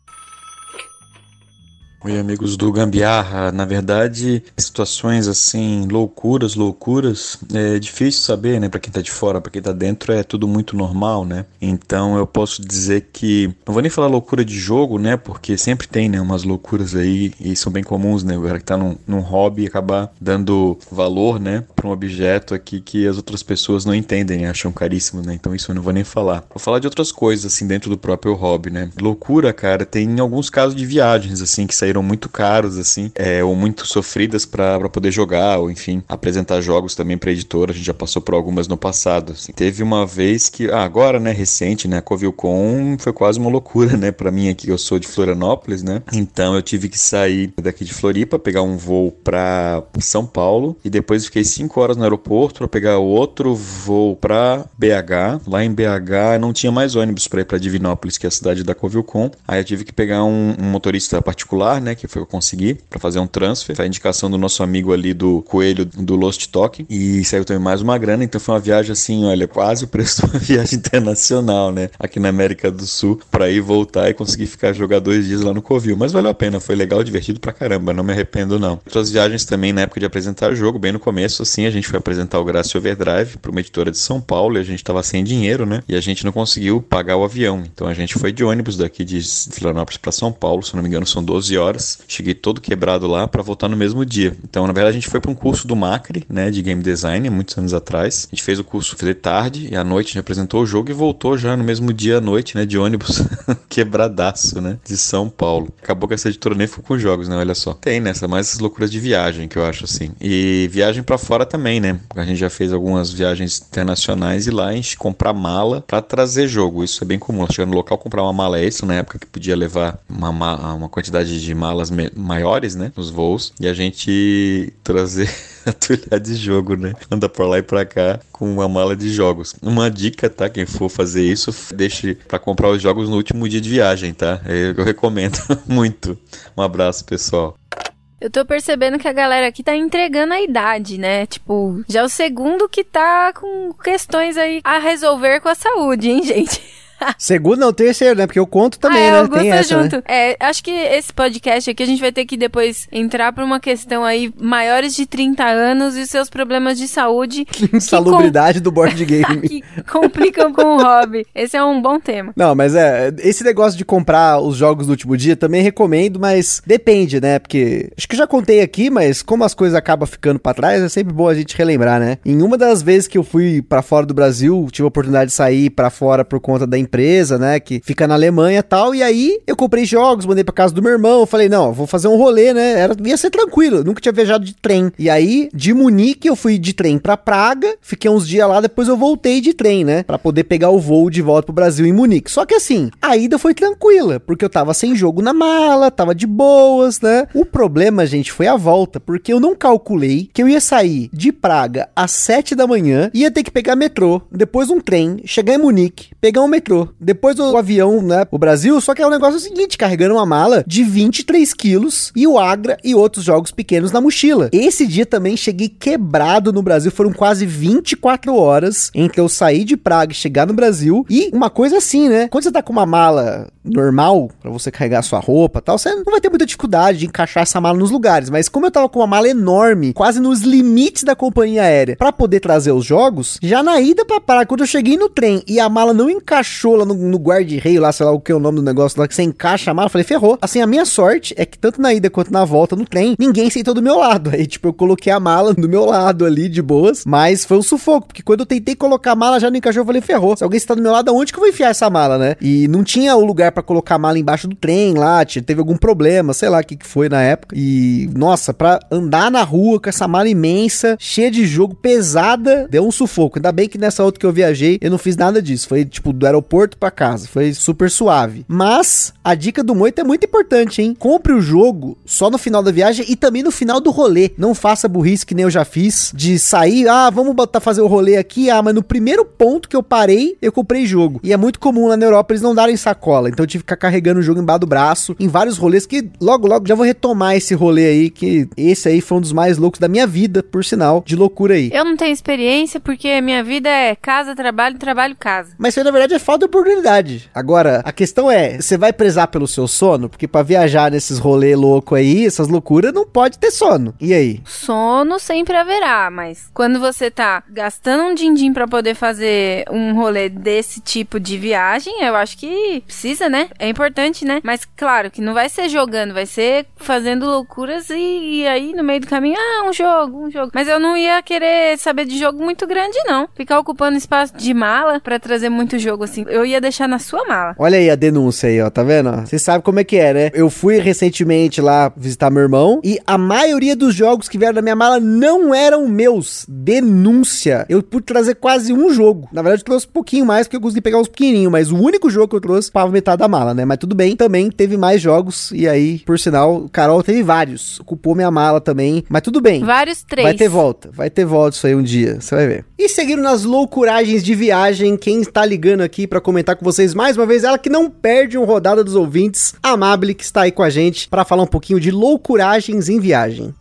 Oi, amigos do Gambiarra. Na verdade, situações assim, loucuras, loucuras, é difícil saber, né? Para quem tá de fora, para quem tá dentro, é tudo muito normal, né? Então eu posso dizer que. Não vou nem falar loucura de jogo, né? Porque sempre tem, né? Umas loucuras aí e são bem comuns, né? O cara que tá num, num hobby acabar dando valor, né? Pra um objeto aqui que as outras pessoas não entendem, acham caríssimo, né? Então isso eu não vou nem falar. Vou falar de outras coisas, assim, dentro do próprio hobby, né? Loucura, cara, tem alguns casos de viagens, assim, que saíram muito caros, assim, é, ou muito sofridas para poder jogar, ou enfim, apresentar jogos também para editora. A gente já passou por algumas no passado. Assim. Teve uma vez que, ah, agora, né, recente, né, a Covilcon foi quase uma loucura, né, para mim aqui, eu sou de Florianópolis, né, então eu tive que sair daqui de Floripa, pegar um voo para São Paulo e depois fiquei cinco 5 horas no aeroporto para pegar outro voo para BH. Lá em BH não tinha mais ônibus para ir para Divinópolis, que é a cidade da Covilcom. Aí eu tive que pegar um, um motorista particular, né, que foi o que eu consegui, para fazer um transfer. Foi a indicação do nosso amigo ali do Coelho do Lost Talk. E saiu também mais uma grana, então foi uma viagem assim, olha, quase o preço de uma viagem internacional, né, aqui na América do Sul, para ir voltar e conseguir ficar jogar dois dias lá no Covil. Mas valeu a pena, foi legal, divertido pra caramba, não me arrependo não. Outras viagens também na época de apresentar jogo, bem no começo, assim, a gente foi apresentar o Graça Overdrive para uma editora de São Paulo e a gente tava sem dinheiro, né, e a gente não conseguiu pagar o avião. Então a gente foi de ônibus daqui de Florianópolis para São Paulo, se não me engano são 12 horas. Cheguei todo quebrado lá para voltar no mesmo dia. Então, na verdade, a gente foi para um curso do Macri, né, de game design, muitos anos atrás. A gente fez o curso, fez tarde e à noite a gente apresentou o jogo e voltou já no mesmo dia à noite, né, de ônibus quebradaço, né, de São Paulo. Acabou que essa editora nem ficou com jogos, né, olha só. Tem nessa, mais essas loucuras de viagem que eu acho assim. E viagem para fora também, né? A gente já fez algumas viagens internacionais e lá a gente comprar mala para trazer jogo. Isso é bem comum. Chegar no local comprar uma mala extra na época que podia levar uma, uma quantidade de malas maiores, né, nos voos e a gente trazer atulhar de jogo, né? Anda por lá e pra cá com uma mala de jogos. Uma dica, tá? Quem for fazer isso, deixe para comprar os jogos no último dia de viagem, tá? Eu recomendo muito. Um abraço, pessoal. Eu tô percebendo que a galera aqui tá entregando a idade, né? Tipo, já é o segundo que tá com questões aí a resolver com a saúde, hein, gente? Segundo não, terceiro, né? Porque eu conto também, ah, é, né? Augusto Tem essa, junto. né? É, acho que esse podcast aqui a gente vai ter que depois entrar pra uma questão aí maiores de 30 anos e seus problemas de saúde. Insalubridade do board game. que complicam com o hobby. Esse é um bom tema. Não, mas é, esse negócio de comprar os jogos do último dia também recomendo, mas depende, né? Porque acho que já contei aqui, mas como as coisas acabam ficando pra trás, é sempre bom a gente relembrar, né? Em uma das vezes que eu fui pra fora do Brasil, tive a oportunidade de sair pra fora por conta da empresa, né? Que fica na Alemanha e tal. E aí eu comprei jogos, mandei pra casa do meu irmão. Falei, não, vou fazer um rolê, né? Era, ia ser tranquilo. Nunca tinha viajado de trem. E aí, de Munique, eu fui de trem pra Praga. Fiquei uns dias lá, depois eu voltei de trem, né? Pra poder pegar o voo de volta pro Brasil em Munique. Só que assim, a ida foi tranquila, porque eu tava sem jogo na mala, tava de boas, né? O problema, gente, foi a volta, porque eu não calculei que eu ia sair de Praga às 7 da manhã, ia ter que pegar metrô, depois um trem, chegar em Munique, pegar um metrô, depois o avião, né, o Brasil, só que é o um negócio seguinte, carregando uma mala de 23 quilos e o Agra e outros jogos pequenos na mochila. Esse dia também cheguei quebrado no Brasil, foram quase 24 horas entre eu sair de Praga e chegar no Brasil, e uma coisa assim, né, quando você tá com uma mala normal, para você carregar sua roupa tal, você não vai ter muita dificuldade de encaixar essa mala nos lugares, mas como eu tava com uma mala enorme, quase nos limites da companhia aérea, para poder trazer os jogos, já na ida pra Praga, quando eu cheguei no trem e a mala não encaixou lá no, no guarda-reio lá, sei lá o que é o nome do negócio lá, que você encaixa a mala, eu falei, ferrou. Assim, a minha sorte é que tanto na ida quanto na volta no trem, ninguém sentou do meu lado. Aí, tipo, eu coloquei a mala do meu lado ali, de boas, mas foi um sufoco, porque quando eu tentei colocar a mala já não encaixou, eu falei, ferrou. Se alguém está do meu lado, aonde que eu vou enfiar essa mala, né? E não tinha o lugar para colocar a mala embaixo do trem lá, teve algum problema, sei lá o que, que foi na época. E, nossa, pra andar na rua com essa mala imensa, cheia de jogo, pesada, deu um sufoco. Ainda bem que nessa outra que eu viajei, eu não fiz nada disso. Foi, tipo, do aeroporto para casa. Foi super suave. Mas a dica do Moito é muito importante, hein? Compre o jogo só no final da viagem e também no final do rolê. Não faça burrice que nem eu já fiz de sair, ah, vamos botar fazer o rolê aqui, ah, mas no primeiro ponto que eu parei, eu comprei jogo. E é muito comum lá na Europa eles não darem sacola, então eu tive que ficar carregando o jogo embaixo do braço em vários rolês que logo logo já vou retomar esse rolê aí que esse aí foi um dos mais loucos da minha vida, por sinal, de loucura aí. Eu não tenho experiência porque minha vida é casa, trabalho, trabalho, casa. Mas isso aí, na verdade é falta de oportunidade. Agora, a questão é, você vai prezar pelo seu sono? Porque para viajar nesses rolê louco aí, essas loucuras, não pode ter sono. E aí? Sono sempre haverá, mas quando você tá gastando um din-din pra poder fazer um rolê desse tipo de viagem, eu acho que precisa, né? É importante, né? Mas claro que não vai ser jogando, vai ser fazendo loucuras e, e aí no meio do caminho, ah, um jogo, um jogo. Mas eu não ia querer saber de jogo muito grande, não. Ficar ocupando espaço de mala para trazer muito jogo assim. Eu ia deixar na sua mala. Olha aí a denúncia aí, ó, tá vendo? Você sabe como é que é, né? Eu fui recentemente lá visitar meu irmão e a maioria dos jogos que vieram da minha mala não eram meus. Denúncia. Eu pude trazer quase um jogo. Na verdade, eu trouxe um pouquinho mais porque eu consegui pegar uns pequenininhos, mas o único jogo que eu trouxe pava metade da mala, né? Mas tudo bem, também teve mais jogos e aí, por sinal, o Carol teve vários. Ocupou minha mala também, mas tudo bem. Vários três. Vai ter volta, vai ter volta isso aí um dia, você vai ver. E seguindo nas loucuragens de viagem, quem está ligando aqui para comentar com vocês mais uma vez, ela que não perde um rodada dos ouvintes, a Amable, que está aí com a gente para falar um pouquinho de loucuragens em viagem.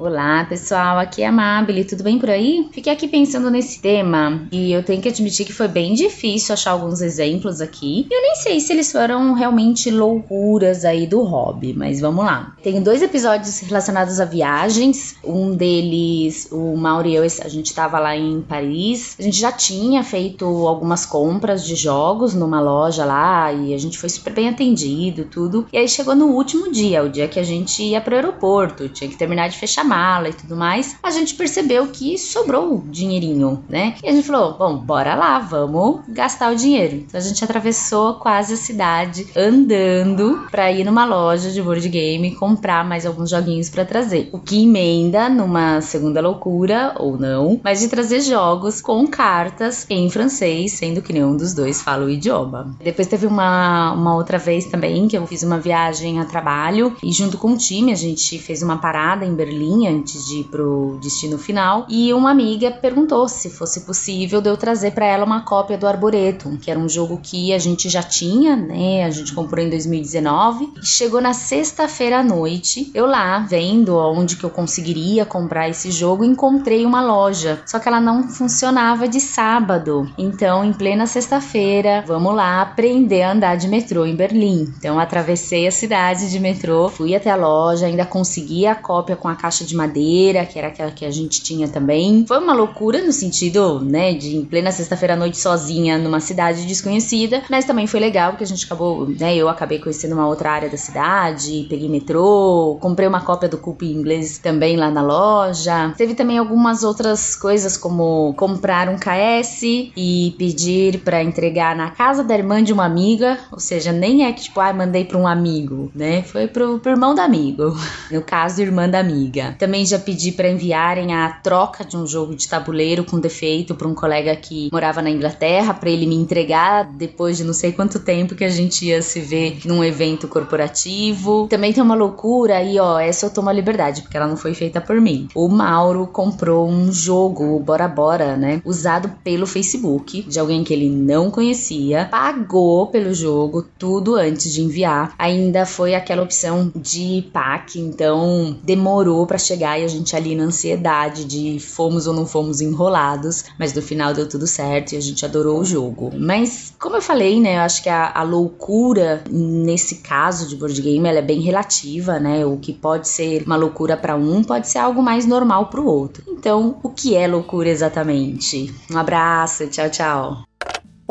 Olá pessoal, aqui é a Amabile, tudo bem por aí? Fiquei aqui pensando nesse tema e eu tenho que admitir que foi bem difícil achar alguns exemplos aqui. Eu nem sei se eles foram realmente loucuras aí do hobby, mas vamos lá. Tenho dois episódios relacionados a viagens. Um deles, o Mauro e eu, a gente tava lá em Paris. A gente já tinha feito algumas compras de jogos numa loja lá e a gente foi super bem atendido, tudo. E aí chegou no último dia, o dia que a gente ia pro aeroporto, tinha que terminar de fechar mala e tudo mais, a gente percebeu que sobrou dinheirinho, né? E a gente falou: bom, bora lá, vamos gastar o dinheiro. Então a gente atravessou quase a cidade andando para ir numa loja de board game comprar mais alguns joguinhos para trazer. O que emenda numa segunda loucura, ou não, mas de trazer jogos com cartas em francês, sendo que nenhum dos dois fala o idioma. Depois teve uma, uma outra vez também que eu fiz uma viagem a trabalho e junto com o time a gente fez uma parada em Berlim antes de ir pro destino final e uma amiga perguntou se fosse possível de eu trazer para ela uma cópia do Arboretum, que era um jogo que a gente já tinha, né? A gente comprou em 2019 e chegou na sexta-feira à noite. Eu lá vendo onde que eu conseguiria comprar esse jogo, encontrei uma loja, só que ela não funcionava de sábado. Então, em plena sexta-feira, vamos lá aprender a andar de metrô em Berlim. Então, atravessei a cidade de metrô, fui até a loja, ainda consegui a cópia com a caixa de madeira, que era aquela que a gente tinha também. Foi uma loucura no sentido, né, de em plena sexta-feira à noite sozinha numa cidade desconhecida, mas também foi legal porque a gente acabou, né, eu acabei conhecendo uma outra área da cidade, peguei metrô, comprei uma cópia do Coop em inglês também lá na loja. Teve também algumas outras coisas como comprar um KS e pedir para entregar na casa da irmã de uma amiga, ou seja, nem é que tipo, ah, mandei para um amigo, né? Foi pro, pro irmão da amigo. No caso, irmã da amiga. Também já pedi para enviarem a troca de um jogo de tabuleiro com defeito para um colega que morava na Inglaterra, para ele me entregar depois de não sei quanto tempo que a gente ia se ver num evento corporativo. Também tem uma loucura aí, ó, essa eu tomo a liberdade, porque ela não foi feita por mim. O Mauro comprou um jogo, o Bora Bora, né, usado pelo Facebook, de alguém que ele não conhecia, pagou pelo jogo tudo antes de enviar. Ainda foi aquela opção de pack, então demorou para chegar e a gente ali na ansiedade de fomos ou não fomos enrolados, mas no final deu tudo certo e a gente adorou o jogo. Mas, como eu falei, né, eu acho que a, a loucura nesse caso de board game ela é bem relativa, né? O que pode ser uma loucura para um pode ser algo mais normal para o outro. Então, o que é loucura exatamente? Um abraço, tchau, tchau.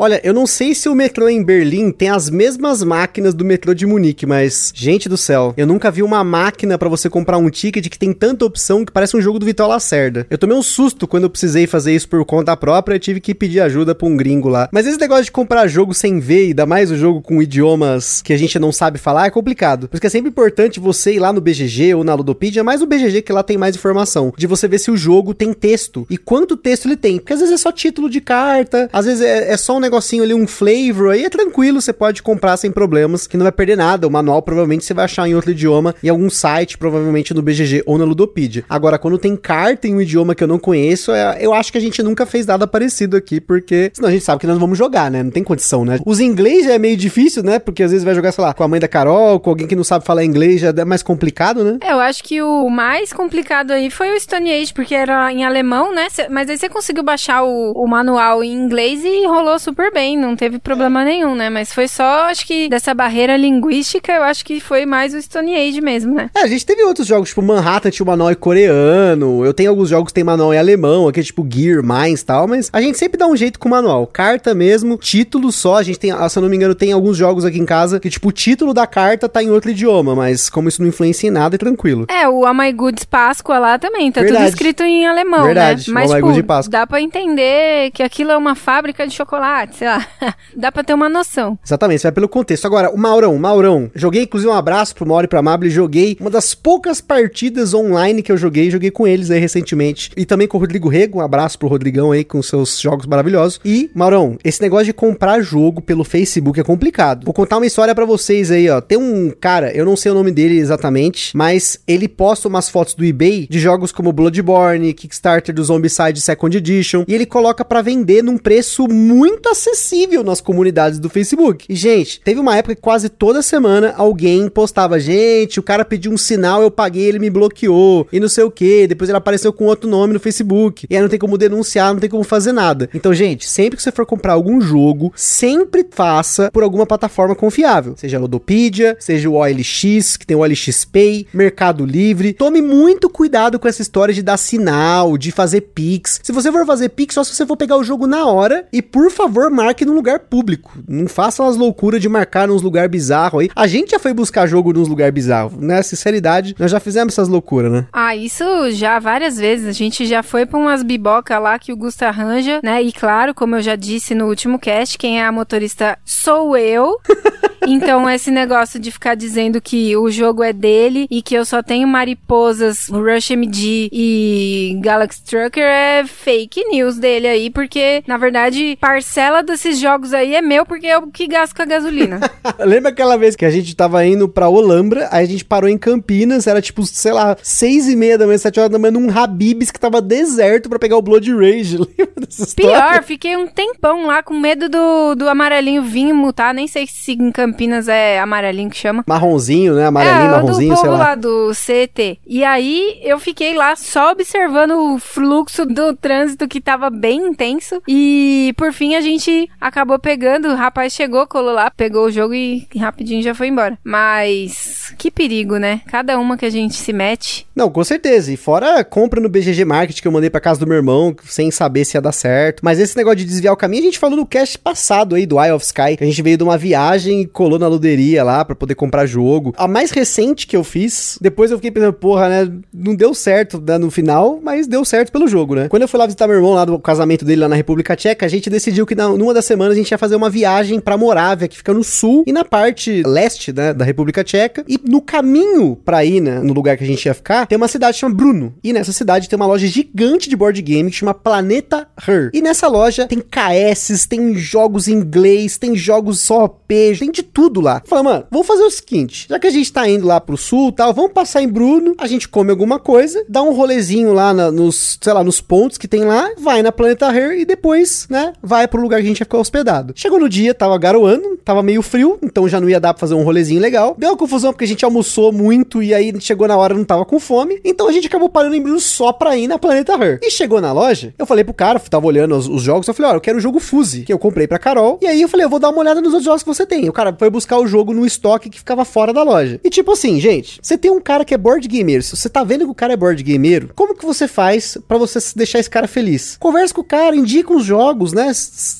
Olha, eu não sei se o metrô em Berlim tem as mesmas máquinas do metrô de Munique, mas, gente do céu, eu nunca vi uma máquina para você comprar um ticket que tem tanta opção que parece um jogo do Vitor Lacerda. Eu tomei um susto quando eu precisei fazer isso por conta própria e tive que pedir ajuda pra um gringo lá. Mas esse negócio de comprar jogo sem ver, ainda mais o jogo com idiomas que a gente não sabe falar, é complicado. Por isso que é sempre importante você ir lá no BGG ou na Ludopedia, mais o BGG que lá tem mais informação, de você ver se o jogo tem texto e quanto texto ele tem. Porque às vezes é só título de carta, às vezes é, é só um negocinho ali, um flavor, aí é tranquilo, você pode comprar sem problemas, que não vai perder nada. O manual provavelmente você vai achar em outro idioma, em algum site, provavelmente no BGG ou na Ludopedia. Agora, quando tem carta em um idioma que eu não conheço, é, eu acho que a gente nunca fez nada parecido aqui, porque senão a gente sabe que nós não vamos jogar, né? Não tem condição, né? Os inglês já é meio difícil, né? Porque às vezes vai jogar, sei lá, com a mãe da Carol, com alguém que não sabe falar inglês, já é mais complicado, né? É, eu acho que o mais complicado aí foi o Stone Age, porque era em alemão, né? Mas aí você conseguiu baixar o, o manual em inglês e rolou super super bem, não teve problema nenhum, né? Mas foi só, acho que dessa barreira linguística, eu acho que foi mais o Stone Age mesmo, né? É, a gente teve outros jogos, tipo Manhattan tinha o manual coreano, eu tenho alguns jogos que tem manual em alemão, aqui é tipo Gear, Mines e tal, mas a gente sempre dá um jeito com o manual. Carta mesmo, título só, a gente tem, ah, se eu não me engano, tem alguns jogos aqui em casa que tipo o título da carta tá em outro idioma, mas como isso não influencia em nada, é tranquilo. É, o My Goods Páscoa lá também, tá Verdade. tudo escrito em alemão, Verdade, né? Mas, My tipo, Páscoa. dá pra entender que aquilo é uma fábrica de chocolate, sei lá. dá pra ter uma noção. Exatamente, vai pelo contexto. Agora, o Maurão, Maurão, joguei inclusive um abraço pro Mauro e pra Mabel, joguei uma das poucas partidas online que eu joguei, joguei com eles aí recentemente. E também com o Rodrigo Rego, um abraço pro Rodrigão aí com seus jogos maravilhosos. E, Maurão, esse negócio de comprar jogo pelo Facebook é complicado. Vou contar uma história pra vocês aí, ó. Tem um cara, eu não sei o nome dele exatamente, mas ele posta umas fotos do eBay de jogos como Bloodborne, Kickstarter do Zombicide Second Edition, e ele coloca pra vender num preço muito acessível nas comunidades do Facebook. E, gente, teve uma época que quase toda semana alguém postava, gente, o cara pediu um sinal, eu paguei, ele me bloqueou, e não sei o que, depois ele apareceu com outro nome no Facebook, e aí não tem como denunciar, não tem como fazer nada. Então, gente, sempre que você for comprar algum jogo, sempre faça por alguma plataforma confiável, seja a Ludopedia, seja o OLX, que tem o OLX Pay, Mercado Livre. Tome muito cuidado com essa história de dar sinal, de fazer Pix. Se você for fazer Pix, só se você for pegar o jogo na hora e, por favor, marque num lugar público. Não faça as loucuras de marcar nos lugar bizarro aí. A gente já foi buscar jogo nos lugar bizarro, né? Sinceridade, nós já fizemos essas loucuras, né? Ah, isso já várias vezes. A gente já foi pra umas biboca lá que o Gusto arranja, né? E claro, como eu já disse no último cast, quem é a motorista sou eu. Então, esse negócio de ficar dizendo que o jogo é dele e que eu só tenho mariposas, Rush MD e Galaxy Trucker é fake news dele aí, porque, na verdade, parcela desses jogos aí é meu, porque eu que gasto com a gasolina. Lembra aquela vez que a gente tava indo pra Olambra, aí a gente parou em Campinas, era tipo, sei lá, seis e meia da manhã, sete horas da manhã, num Habibs que tava deserto pra pegar o Blood Rage. Lembra dessa história? Pior, fiquei um tempão lá com medo do, do amarelinho vir mutar. Nem sei se em Campinas é amarelinho que chama. Marronzinho, né? Amarelinho, é, marronzinho, do sei povo lá. lá do CET. E aí eu fiquei lá só observando o fluxo do trânsito que tava bem intenso. E por fim a gente acabou pegando. O rapaz chegou, colou lá, pegou o jogo e rapidinho já foi embora. Mas que perigo, né? Cada uma que a gente se mete. Não, com certeza. E fora compra no BGG Market que eu mandei pra casa do meu irmão, sem saber se ia dar certo. Mas esse negócio de desviar o caminho, a gente falou no cast passado aí do Eye of Sky, a gente veio de uma viagem e colou na luderia lá pra poder comprar jogo. A mais recente que eu fiz, depois eu fiquei pensando, porra, né, não deu certo né, no final, mas deu certo pelo jogo, né? Quando eu fui lá visitar meu irmão lá do casamento dele lá na República Tcheca, a gente decidiu que na, numa das semanas a gente ia fazer uma viagem pra Morávia, que fica no sul e na parte leste, né, da República Tcheca. E no caminho pra ir, né, no lugar que a gente ia ficar, tem uma cidade que chama Bruno. E nessa cidade tem uma loja gigante de board game que chama Planeta Her. E nessa loja tem KS, tem jogos em inglês, tem jogos só OP, tem de tudo lá. Fala, mano, vamos fazer o seguinte, já que a gente tá indo lá pro sul tal, vamos passar em Bruno, a gente come alguma coisa, dá um rolezinho lá na- nos, sei lá, nos pontos que tem lá, vai na Planeta Her e depois, né, vai pro lugar que a gente ia ficar hospedado. Chegou no dia, tava garoando, tava meio frio, então já não ia dar pra fazer um rolezinho legal. Deu uma confusão porque a gente almoçou muito e aí chegou na hora não tava com fome, então a gente acabou parando em Bruno só pra ir na Planeta Her. E chegou na loja, eu falei pro cara, tava olhando os, os jogos, eu falei, ó, eu quero o jogo Fuse, que eu comprei pra Carol, e aí eu falei, eu vou dar uma olhada nos outros jogos que você tem. O cara foi buscar o jogo no estoque que ficava fora da loja. E tipo assim, gente, você tem um cara que é board gamer, se você tá vendo que o cara é board gamer, como que você faz pra você deixar esse cara feliz? Conversa com o cara, indica os jogos, né?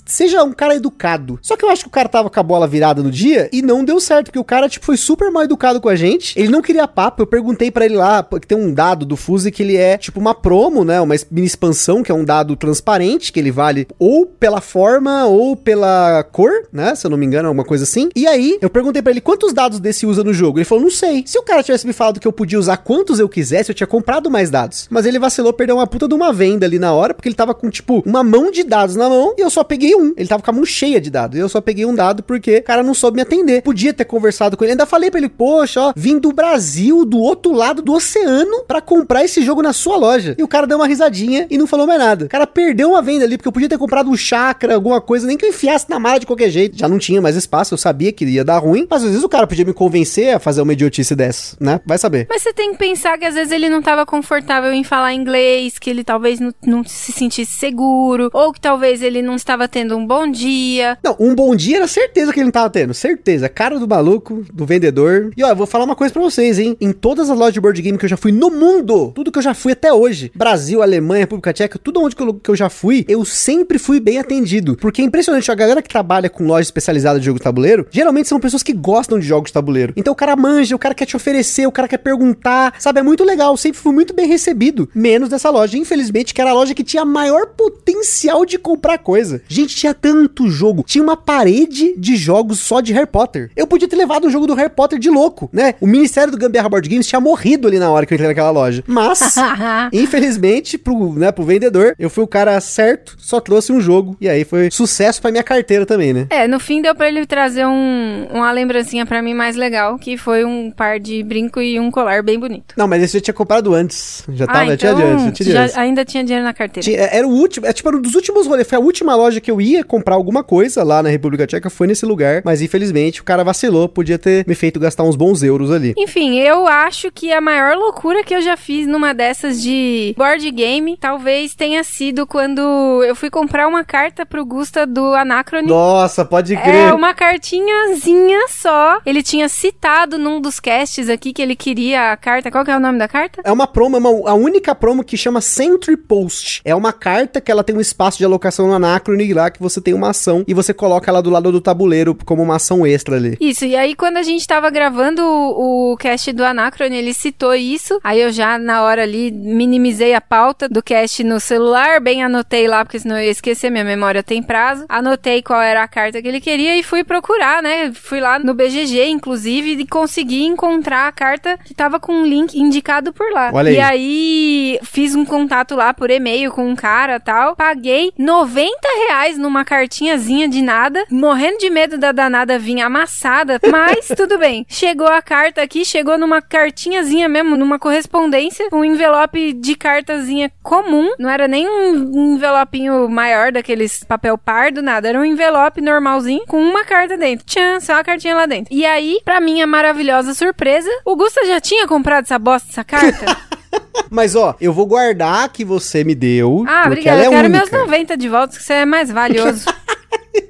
Seja um cara educado. Só que eu acho que o cara tava com a bola virada no dia e não deu certo, porque o cara, tipo, foi super mal educado com a gente. Ele não queria papo. Eu perguntei pra ele lá, que tem um dado do Fuse que ele é, tipo, uma promo, né? Uma mini expansão, que é um dado transparente, que ele vale ou pela forma ou pela cor, né? Se eu não me engano, alguma coisa assim. E aí, eu perguntei pra ele quantos dados desse usa no jogo. Ele falou, não sei. Se o cara tivesse me falado que eu podia usar quantos eu quisesse, eu tinha comprado mais dados. Mas ele vacilou, perdeu uma puta de uma venda ali na hora, porque ele tava com, tipo, uma mão de dados na mão e eu só peguei um. Ele tava com a mão cheia de dados. Eu só peguei um dado porque o cara não soube me atender. Podia ter conversado com ele. Ainda falei pra ele, poxa, ó, vim do Brasil, do outro lado do oceano, pra comprar esse jogo na sua loja. E o cara deu uma risadinha e não falou mais nada. O cara perdeu uma venda ali, porque eu podia ter comprado um chakra, alguma coisa, nem que eu enfiasse na mala de qualquer jeito. Já não tinha mais espaço, eu sabia que ia dar ruim, mas às vezes o cara podia me convencer a fazer uma idiotice dessa, né? Vai saber. Mas você tem que pensar que às vezes ele não tava confortável em falar inglês, que ele talvez não, não se sentisse seguro, ou que talvez ele não estava tendo um bom dia. Não, um bom dia era certeza que ele não tava tendo, certeza. Cara do maluco, do vendedor. E ó, eu vou falar uma coisa pra vocês, hein? Em todas as lojas de board game que eu já fui no mundo, tudo que eu já fui até hoje, Brasil, Alemanha, República Tcheca, tudo onde que eu, que eu já fui, eu sempre fui bem atendido. Porque é impressionante, a galera que trabalha com loja especializada de jogo de tabuleiro, geralmente são pessoas que gostam de jogos de tabuleiro. Então o cara manja, o cara quer te oferecer, o cara quer perguntar, sabe? É muito legal, sempre fui muito bem recebido. Menos dessa loja, infelizmente, que era a loja que tinha maior potencial de comprar coisa. Gente, tinha tanto jogo. Tinha uma parede de jogos só de Harry Potter. Eu podia ter levado um jogo do Harry Potter de louco, né? O Ministério do Gambiarra Board Games tinha morrido ali na hora que eu entrei naquela loja. Mas, infelizmente, pro, né, pro vendedor, eu fui o cara certo, só trouxe um jogo. E aí foi sucesso pra minha carteira também, né? É, no fim deu pra ele trazer um, uma lembrancinha pra mim mais legal, que foi um par de brinco e um colar bem bonito. Não, mas esse eu tinha comprado antes. Já tava, ah, já tinha então, de antes, já tinha de já- ainda tinha dinheiro na carteira. Tinha- Era o último, é tipo um dos últimos rolês. Foi a última loja que eu ia comprar alguma coisa lá na República Tcheca, foi nesse lugar. Mas infelizmente o cara vacilou, podia ter me feito gastar uns bons euros ali. Enfim, eu acho que a maior loucura que eu já fiz numa dessas de board game talvez tenha sido quando eu fui comprar uma carta pro Gusta do Anacrone. Nossa, pode crer. É, uma cartinhazinha só. Ele tinha citado num dos casts aqui que ele queria a carta. Qual que é o nome da carta? É uma promo, é uma- a única promo que chama Sentry Post. É uma carta que ela tem um espaço de alocação no Anacrone lá que você tem uma ação e você coloca ela do lado do tabuleiro como uma ação extra ali. Isso, e aí quando a gente tava gravando o, o cast do Anacrone, ele citou isso. Aí eu já, na hora ali, minimizei a pauta do cast no celular, bem anotei lá, porque senão eu ia esquecer, minha memória tem prazo. Anotei qual era a carta que ele queria e fui procurar, né? Fui lá no BGG, inclusive, e consegui encontrar a carta que tava com um link indicado por lá. Olha aí. E aí fiz um contato lá por e-mail com um cara tal. Paguei 90 reais numa cartinhazinha de nada, morrendo de medo da danada vir amassada, mas tudo bem. Chegou a carta aqui, chegou numa cartinhazinha mesmo, numa correspondência, um envelope de cartazinha comum, não era nem um envelopinho maior daqueles papel pardo, nada, era um envelope normalzinho com uma carta dentro. Tchan, só a cartinha lá dentro. E aí, pra minha maravilhosa surpresa, o Gusta já tinha comprado essa bosta, essa carta? Mas ó, eu vou guardar que você me deu. Ah, porque obrigada. ela é Eu quero única. meus 90 de volta, que você é mais valioso.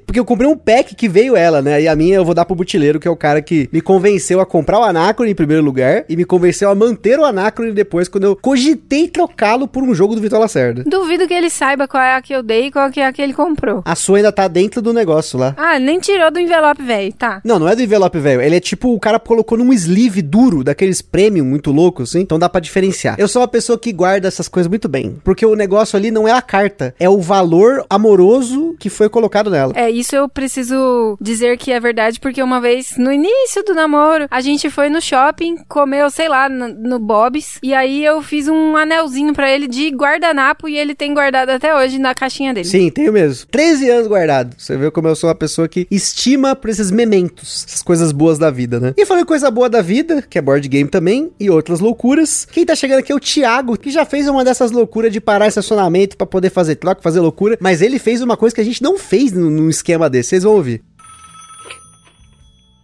Porque eu comprei um pack que veio ela, né? E a minha eu vou dar pro butileiro, que é o cara que me convenceu a comprar o Anacrone em primeiro lugar e me convenceu a manter o Anacrone depois, quando eu cogitei trocá-lo por um jogo do Vitor Lacerda. Duvido que ele saiba qual é a que eu dei e qual é a que ele comprou. A sua ainda tá dentro do negócio lá. Ah, nem tirou do envelope, velho. Tá. Não, não é do envelope, velho. Ele é tipo, o cara colocou num sleeve duro, daqueles premium muito loucos, assim. Então dá pra diferenciar. Eu sou uma pessoa que guarda essas coisas muito bem. Porque o negócio ali não é a carta, é o valor amoroso que foi colocado nela. É, isso eu preciso dizer que é verdade, porque uma vez, no início do namoro, a gente foi no shopping, comeu, sei lá, no, no Bob's, e aí eu fiz um anelzinho pra ele de guardanapo e ele tem guardado até hoje na caixinha dele. Sim, tenho mesmo. 13 anos guardado. Você vê como eu sou uma pessoa que estima por esses mementos, essas coisas boas da vida, né? E falando coisa boa da vida, que é board game também, e outras loucuras. Quem tá chegando aqui é o Thiago, que já fez uma dessas loucuras de parar estacionamento pra poder fazer troca, fazer loucura, mas ele fez uma coisa que a gente não fez num num esquema desse. Vocês vão ouvir.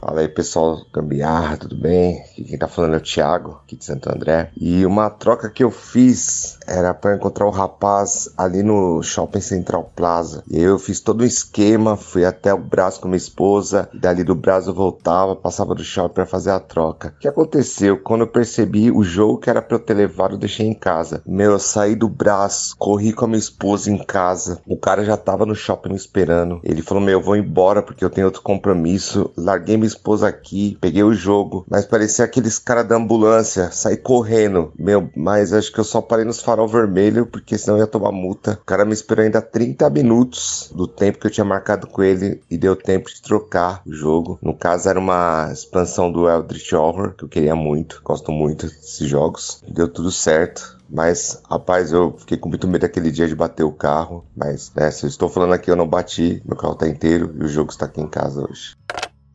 Fala aí pessoal, gambiarra, tudo bem? Aqui quem tá falando é o Thiago, aqui de Santo André. E uma troca que eu fiz era para encontrar o rapaz ali no Shopping Central Plaza. E eu fiz todo um esquema, fui até o Brás com minha esposa, e dali do Brás eu voltava, passava do shopping para fazer a troca. O que aconteceu? Quando eu percebi o jogo que era para eu ter levado, eu deixei em casa. Meu, eu saí do Brás, corri com a minha esposa em casa. O cara já tava no shopping me esperando. Ele falou: Meu, eu vou embora porque eu tenho outro compromisso. Larguei minha esposa aqui, peguei o jogo, mas parecia aqueles caras da ambulância, saí correndo. Meu, mas acho que eu só parei nos farol vermelho porque senão eu ia tomar multa. O cara me esperou ainda 30 minutos do tempo que eu tinha marcado com ele e deu tempo de trocar o jogo. No caso, era uma expansão do Eldritch Horror, que eu queria muito, gosto muito desses jogos. Deu tudo certo. Mas, rapaz, eu fiquei com muito medo daquele dia de bater o carro. Mas, né, se eu estou falando aqui, eu não bati. Meu carro tá inteiro e o jogo está aqui em casa hoje.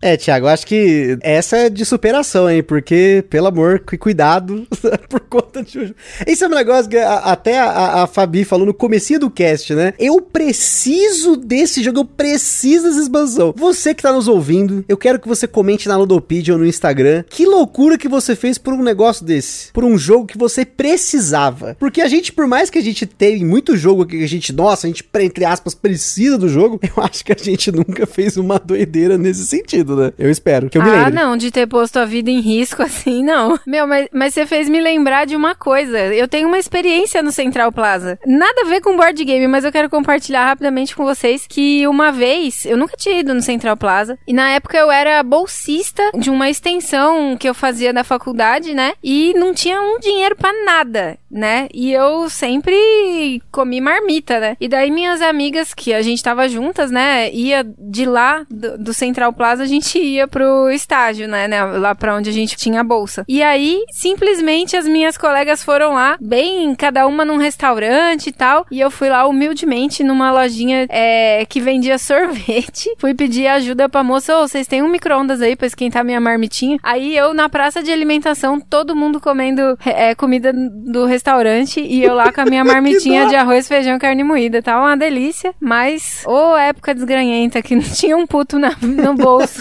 É, Thiago, acho que essa é de superação, hein? Porque, pelo amor, cuidado por conta de. Esse é um negócio que a, até a, a, Fabi falou no comecinho do cast, né? Eu preciso desse jogo, eu preciso dessa expansão. Você que tá nos ouvindo, eu quero que você comente na Ludopedia ou no Instagram que loucura que você fez por um negócio desse. Por um jogo que você precisava. Porque a gente, por mais que a gente tenha muito jogo que a gente, nossa, a gente, entre aspas, precisa do jogo, eu acho que a gente nunca fez uma doideira nesse sentido, né? Eu espero que eu me ah, lembre. não, de ter posto a vida em risco assim, não. Meu, mas, mas você fez me lembrar de uma coisa. Eu tenho uma experiência no Central Plaza. Nada a ver com board game, mas eu quero compartilhar rapidamente com vocês que uma vez, eu nunca tinha ido no Central Plaza, e na época eu era bolsista de uma extensão que eu fazia da faculdade, né? E não tinha um dinheiro para nada, né? E eu sempre comi marmita, né? E daí minhas amigas, que a gente tava juntas, né? Ia de lá, do, do Central Plaza, a gente ia pro estágio, né? né lá pra onde a gente tinha a bolsa. E aí, simplesmente, as minhas colegas foram lá, bem, cada uma num restaurante e tal. E eu fui lá humildemente numa lojinha é, que vendia sorvete. fui pedir ajuda pra moça, ô, oh, vocês têm um micro-ondas aí pra esquentar minha marmitinha? Aí eu, na praça de alimentação, todo mundo comendo é, comida do restaurante e eu lá com a minha marmitinha de arroz, feijão carne moída. Tava uma delícia, mas, ô época desgranhenta que não tinha um puto na, no bolso.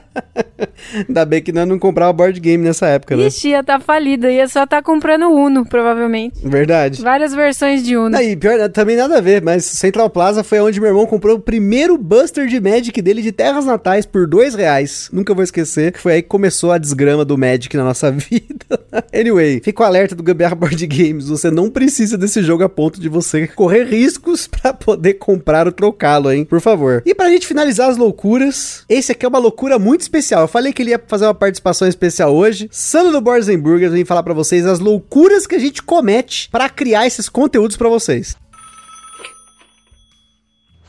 Ainda bem que nós não comprava board game nessa época, né? Ixi, ia tá falida, ia só tá comprando Uno, provavelmente. Verdade. Várias versões de Uno. Aí, pior, também nada a ver, mas Central Plaza foi onde meu irmão comprou o primeiro Buster de Magic dele de Terras Natais por dois reais. Nunca vou esquecer. Foi aí que começou a desgrama do Magic na nossa vida. anyway, fico alerta do Gambiarra Board Games. Você não precisa desse jogo a ponto de você correr riscos para poder comprar ou trocá-lo, hein? Por favor. E pra gente finalizar as loucuras, esse aqui é uma loucura muito especial. Eu falei que ele ia fazer uma participação especial hoje. Sandro do Boards Burgers vem falar para vocês as loucuras que a gente comete para criar esses conteúdos para vocês.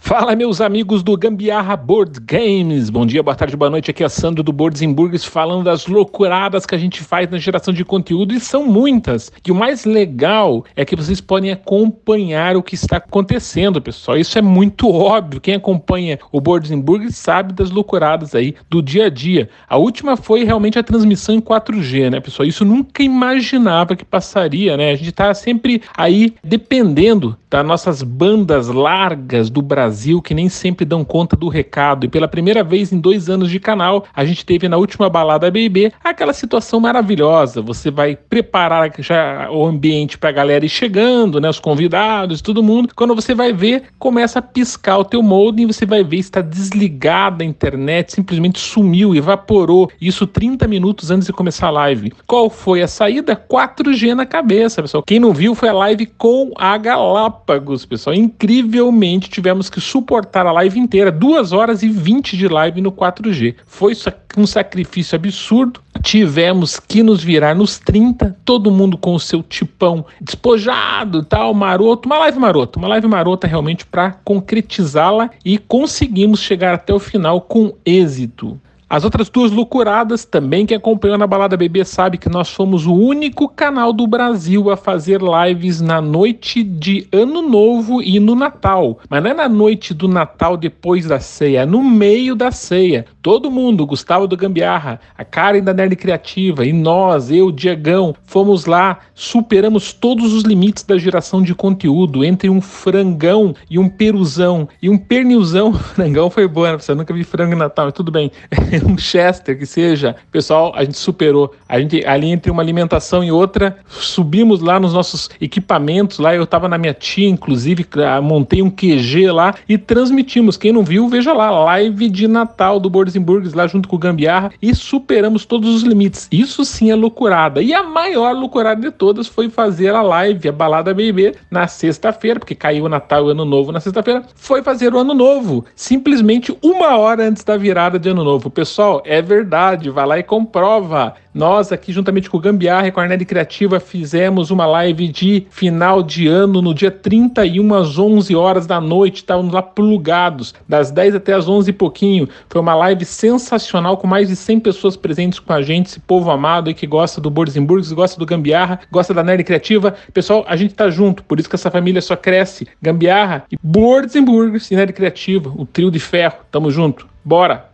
Fala, meus amigos do Gambiarra Board Games. Bom dia, boa tarde, boa noite. Aqui é Sandro do Boards Burgers falando das loucuradas que a gente faz na geração de conteúdo e são muitas. E o mais legal é que vocês podem acompanhar o que está acontecendo, pessoal. Isso é muito óbvio. Quem acompanha o Boards Burgers sabe das loucuradas aí do dia a dia. A última foi realmente a transmissão em 4G, né, pessoal? Isso nunca imaginava que passaria, né? A gente está sempre aí dependendo das nossas bandas largas do Brasil Brasil que nem sempre dão conta do recado. E pela primeira vez em dois anos de canal, a gente teve na última balada BB aquela situação maravilhosa. Você vai preparar já o ambiente para a galera ir chegando, né? Os convidados, todo mundo. Quando você vai ver, começa a piscar o teu modem e você vai ver está desligada a internet, simplesmente sumiu, evaporou. Isso 30 minutos antes de começar a live. Qual foi a saída? 4G na cabeça, pessoal. Quem não viu foi a live com a Galápagos, pessoal. Incrivelmente tivemos que suportar a live inteira, 2 horas e 20 de live no 4G. Foi um sacrifício absurdo. Tivemos que nos virar nos 30, todo mundo com o seu tipão despojado, tal, maroto, uma live marota, uma live marota realmente para concretizá-la e conseguimos chegar até o final com êxito. As outras duas loucuradas, também quem acompanhou na Balada Bebê sabe que nós fomos o único canal do Brasil a fazer lives na noite de Ano Novo e no Natal. Mas não é na noite do Natal depois da ceia, é no meio da ceia. Todo mundo, Gustavo do Gambiarra, a Karen da Nerd Criativa e nós, eu, Diegão, fomos lá, superamos todos os limites da geração de conteúdo entre um frangão e um peruzão e um pernilzão. Frangão foi bom, né? Você nunca vi frango em Natal, mas tudo bem. um Chester que seja, pessoal, a gente superou. A gente ali entre uma alimentação e outra, subimos lá nos nossos equipamentos lá, eu tava na minha tia, inclusive, montei um QG lá e transmitimos. Quem não viu, veja lá, live de Natal do Boards Burgers lá junto com o Gambiarra e superamos todos os limites. Isso sim é loucurada. E a maior loucurada de todas foi fazer a live, a balada BB, na sexta-feira, porque caiu o Natal e o Ano Novo na sexta-feira, foi fazer o Ano Novo, simplesmente uma hora antes da virada de Ano Novo. O pessoal pessoal, é verdade, vai lá e comprova. Nós aqui, juntamente com o Gambiarra e com a Arnelli Criativa, fizemos uma live de final de ano no dia 31 às 11 horas da noite. Estávamos lá plugados, das 10 até as 11 e pouquinho. Foi uma live sensacional, com mais de 100 pessoas presentes com a gente, esse povo amado aí que gosta do Borzenburgs, gosta do Gambiarra, gosta da Nerd Criativa. Pessoal, a gente tá junto, por isso que essa família só cresce. Gambiarra e Borzenburgs e Nerd Criativa, o trio de ferro. Tamo junto. Bora!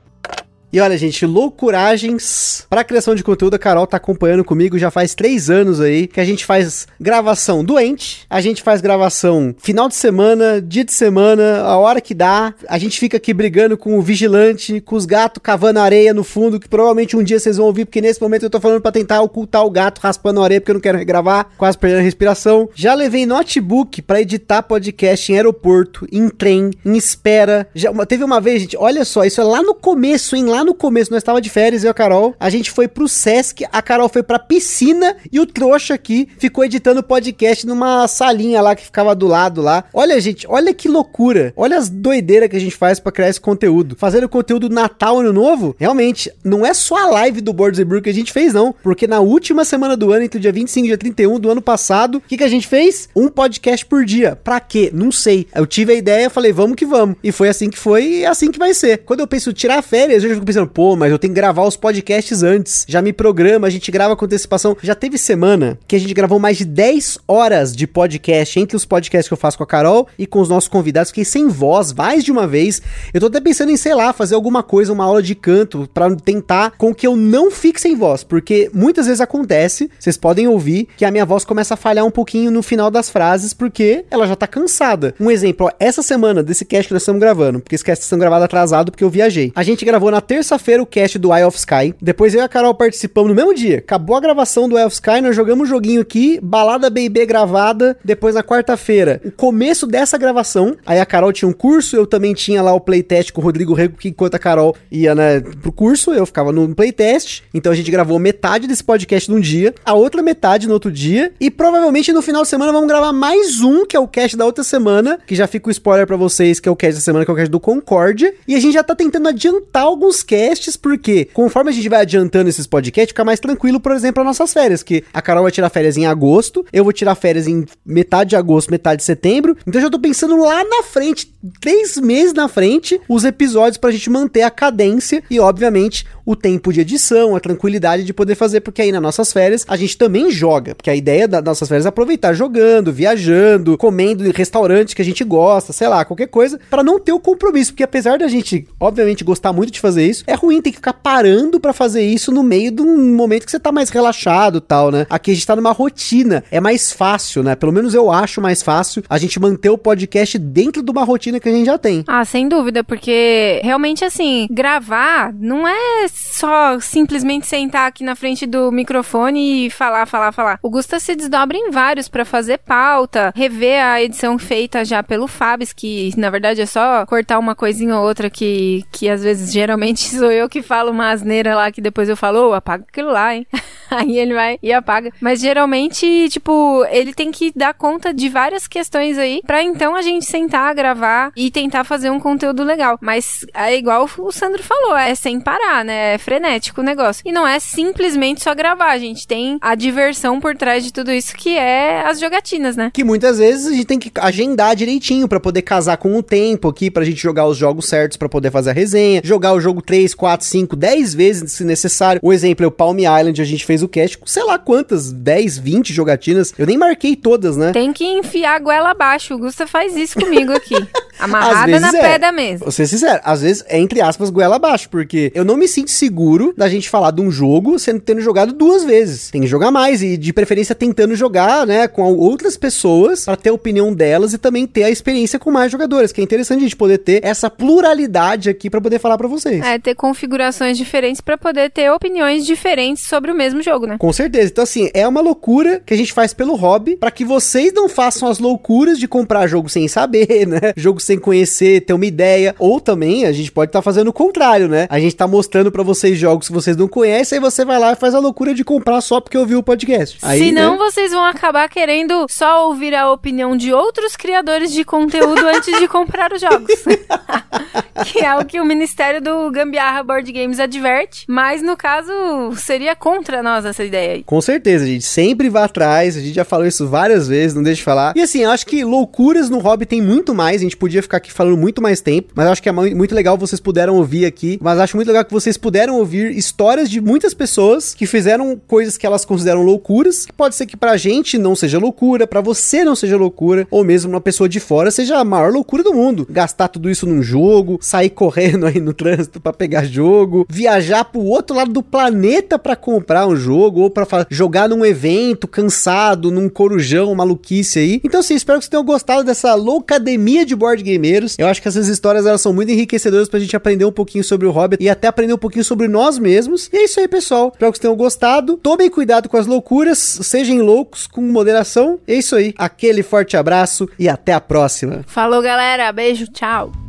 E olha, gente, loucuragens pra criação de conteúdo. A Carol tá acompanhando comigo já faz três anos aí, que a gente faz gravação doente, a gente faz gravação final de semana, dia de semana, a hora que dá. A gente fica aqui brigando com o vigilante, com os gatos cavando areia no fundo, que provavelmente um dia vocês vão ouvir, porque nesse momento eu tô falando pra tentar ocultar o gato raspando a areia, porque eu não quero regravar, quase perdendo a respiração. Já levei notebook pra editar podcast em aeroporto, em trem, em espera. Já, teve uma vez, gente, olha só, isso é lá no começo, hein? Lá no começo, nós estava de férias, eu e a Carol. A gente foi pro Sesc, a Carol foi pra piscina e o trouxa aqui ficou editando podcast numa salinha lá que ficava do lado lá. Olha, gente, olha que loucura. Olha as doideiras que a gente faz para criar esse conteúdo. Fazendo conteúdo Natal, Ano Novo, realmente, não é só a live do Boards Brew que a gente fez, não. Porque na última semana do ano, entre o dia 25 e dia 31 do ano passado, o que, que a gente fez? Um podcast por dia. Pra quê? Não sei. Eu tive a ideia, falei, vamos que vamos. E foi assim que foi e é assim que vai ser. Quando eu penso tirar férias, eu já fico pensando, pô, mas eu tenho que gravar os podcasts antes. Já me programa, a gente grava com antecipação. Já teve semana que a gente gravou mais de 10 horas de podcast entre os podcasts que eu faço com a Carol e com os nossos convidados. Fiquei sem voz mais de uma vez. Eu tô até pensando em, sei lá, fazer alguma coisa, uma aula de canto, para tentar com que eu não fique sem voz. Porque muitas vezes acontece, vocês podem ouvir, que a minha voz começa a falhar um pouquinho no final das frases, porque ela já tá cansada. Um exemplo, ó, essa semana desse cast que nós estamos gravando, porque esse cast sendo gravado atrasado porque eu viajei. A gente gravou na terça-feira o cast do Eye of Sky. Depois eu e a Carol participamos no mesmo dia. Acabou a gravação do Eye of Sky, nós jogamos um joguinho aqui, balada BB gravada. Depois na quarta-feira, o começo dessa gravação. Aí a Carol tinha um curso, eu também tinha lá o playtest com o Rodrigo Rego, que enquanto a Carol ia né, pro curso, eu ficava no playtest. Então a gente gravou metade desse podcast num dia, a outra metade no outro dia. E provavelmente no final de semana vamos gravar mais um, que é o cast da outra semana, que já fica o spoiler para vocês, que é o cast da semana, que é o cast do Concórdia. E a gente já tá tentando adiantar alguns casts, porque conforme a gente vai adiantando esses podcasts, fica mais tranquilo, por exemplo, as nossas férias, que a Carol vai tirar férias em agosto, eu vou tirar férias em metade de agosto, metade de setembro. Então eu já tô pensando lá na frente, três meses na frente, os episódios pra gente manter a cadência e, obviamente, o tempo de edição, a tranquilidade de poder fazer, porque aí nas nossas férias a gente também joga, porque a ideia das nossas férias é aproveitar jogando, viajando, comendo em restaurantes que a gente gosta, sei lá, qualquer coisa, para não ter o compromisso, porque apesar da gente, obviamente, gostar muito de fazer isso, é ruim ter que ficar parando para fazer isso no meio de um momento que você tá mais relaxado tal, né? Aqui a gente tá numa rotina, é mais fácil, né? Pelo menos eu acho mais fácil a gente manter o podcast dentro de uma rotina que a gente já tem. Ah, sem dúvida, porque realmente assim, gravar não é só simplesmente sentar aqui na frente do microfone e falar, falar, falar. O Gusta se desdobra em vários para fazer pauta, rever a edição feita já pelo Fabs, que na verdade é só cortar uma coisinha ou outra que, que às vezes geralmente sou eu que falo uma asneira lá que depois eu falo, oh, apaga aquilo lá, hein? Aí ele vai e apaga. Mas geralmente, tipo, ele tem que dar conta de várias questões aí pra então a gente sentar, gravar e tentar fazer um conteúdo legal. Mas é igual o Sandro falou, é sem parar, né? É frenético o negócio. E não é simplesmente só gravar, a gente tem a diversão por trás de tudo isso que é as jogatinas, né? Que muitas vezes a gente tem que agendar direitinho para poder casar com o tempo aqui, pra gente jogar os jogos certos para poder fazer a resenha, jogar o jogo 3, 4, 5, 10 vezes se necessário. O exemplo é o Palm Island, a gente fez o cast com sei lá quantas, 10, 20 jogatinas. Eu nem marquei todas, né? Tem que enfiar a goela abaixo. O Gusta faz isso comigo aqui. Amarrada na é. pé da mesa. Vou ser sincero, às vezes é entre aspas goela abaixo, porque eu não me sinto seguro da gente falar de um jogo sendo tendo jogado duas vezes. Tem que jogar mais e de preferência tentando jogar, né, com outras pessoas para ter a opinião delas e também ter a experiência com mais jogadores, que é interessante a gente poder ter essa pluralidade aqui para poder falar para vocês. É, ter configurações diferentes para poder ter opiniões diferentes sobre o mesmo jogo, né? Com certeza. Então assim, é uma loucura que a gente faz pelo hobby para que vocês não façam as loucuras de comprar jogo sem saber, né? Jogo sem conhecer, ter uma ideia, ou também a gente pode estar tá fazendo o contrário, né? A gente tá mostrando para vocês jogos que vocês não conhecem, aí você vai lá e faz a loucura de comprar só porque ouviu o podcast. Aí, Senão né? vocês vão acabar querendo só ouvir a opinião de outros criadores de conteúdo antes de comprar os jogos. que é o que o Ministério do Gambiarra Board Games adverte, mas no caso seria contra nós essa ideia aí. Com certeza, a gente sempre vai atrás, a gente já falou isso várias vezes, não deixa de falar. E assim, eu acho que loucuras no hobby tem muito mais, a gente podia podia ficar aqui falando muito mais tempo, mas acho que é muito legal vocês puderam ouvir aqui. Mas acho muito legal que vocês puderam ouvir histórias de muitas pessoas que fizeram coisas que elas consideram loucuras, que pode ser que pra gente não seja loucura, pra você não seja loucura, ou mesmo uma pessoa de fora seja a maior loucura do mundo. Gastar tudo isso num jogo, sair correndo aí no trânsito para pegar jogo, viajar pro outro lado do planeta para comprar um jogo ou para jogar num evento cansado, num corujão, maluquice aí. Então, sim, espero que vocês tenham gostado dessa loucademia de board gameiros. Eu acho que essas histórias elas são muito enriquecedoras pra gente aprender um pouquinho sobre o Hobbit e até aprender um pouquinho sobre nós mesmos. E é isso aí, pessoal. Espero que vocês tenham gostado. Tomem cuidado com as loucuras, sejam loucos com moderação. É isso aí. Aquele forte abraço e até a próxima. Falou, galera. Beijo, tchau.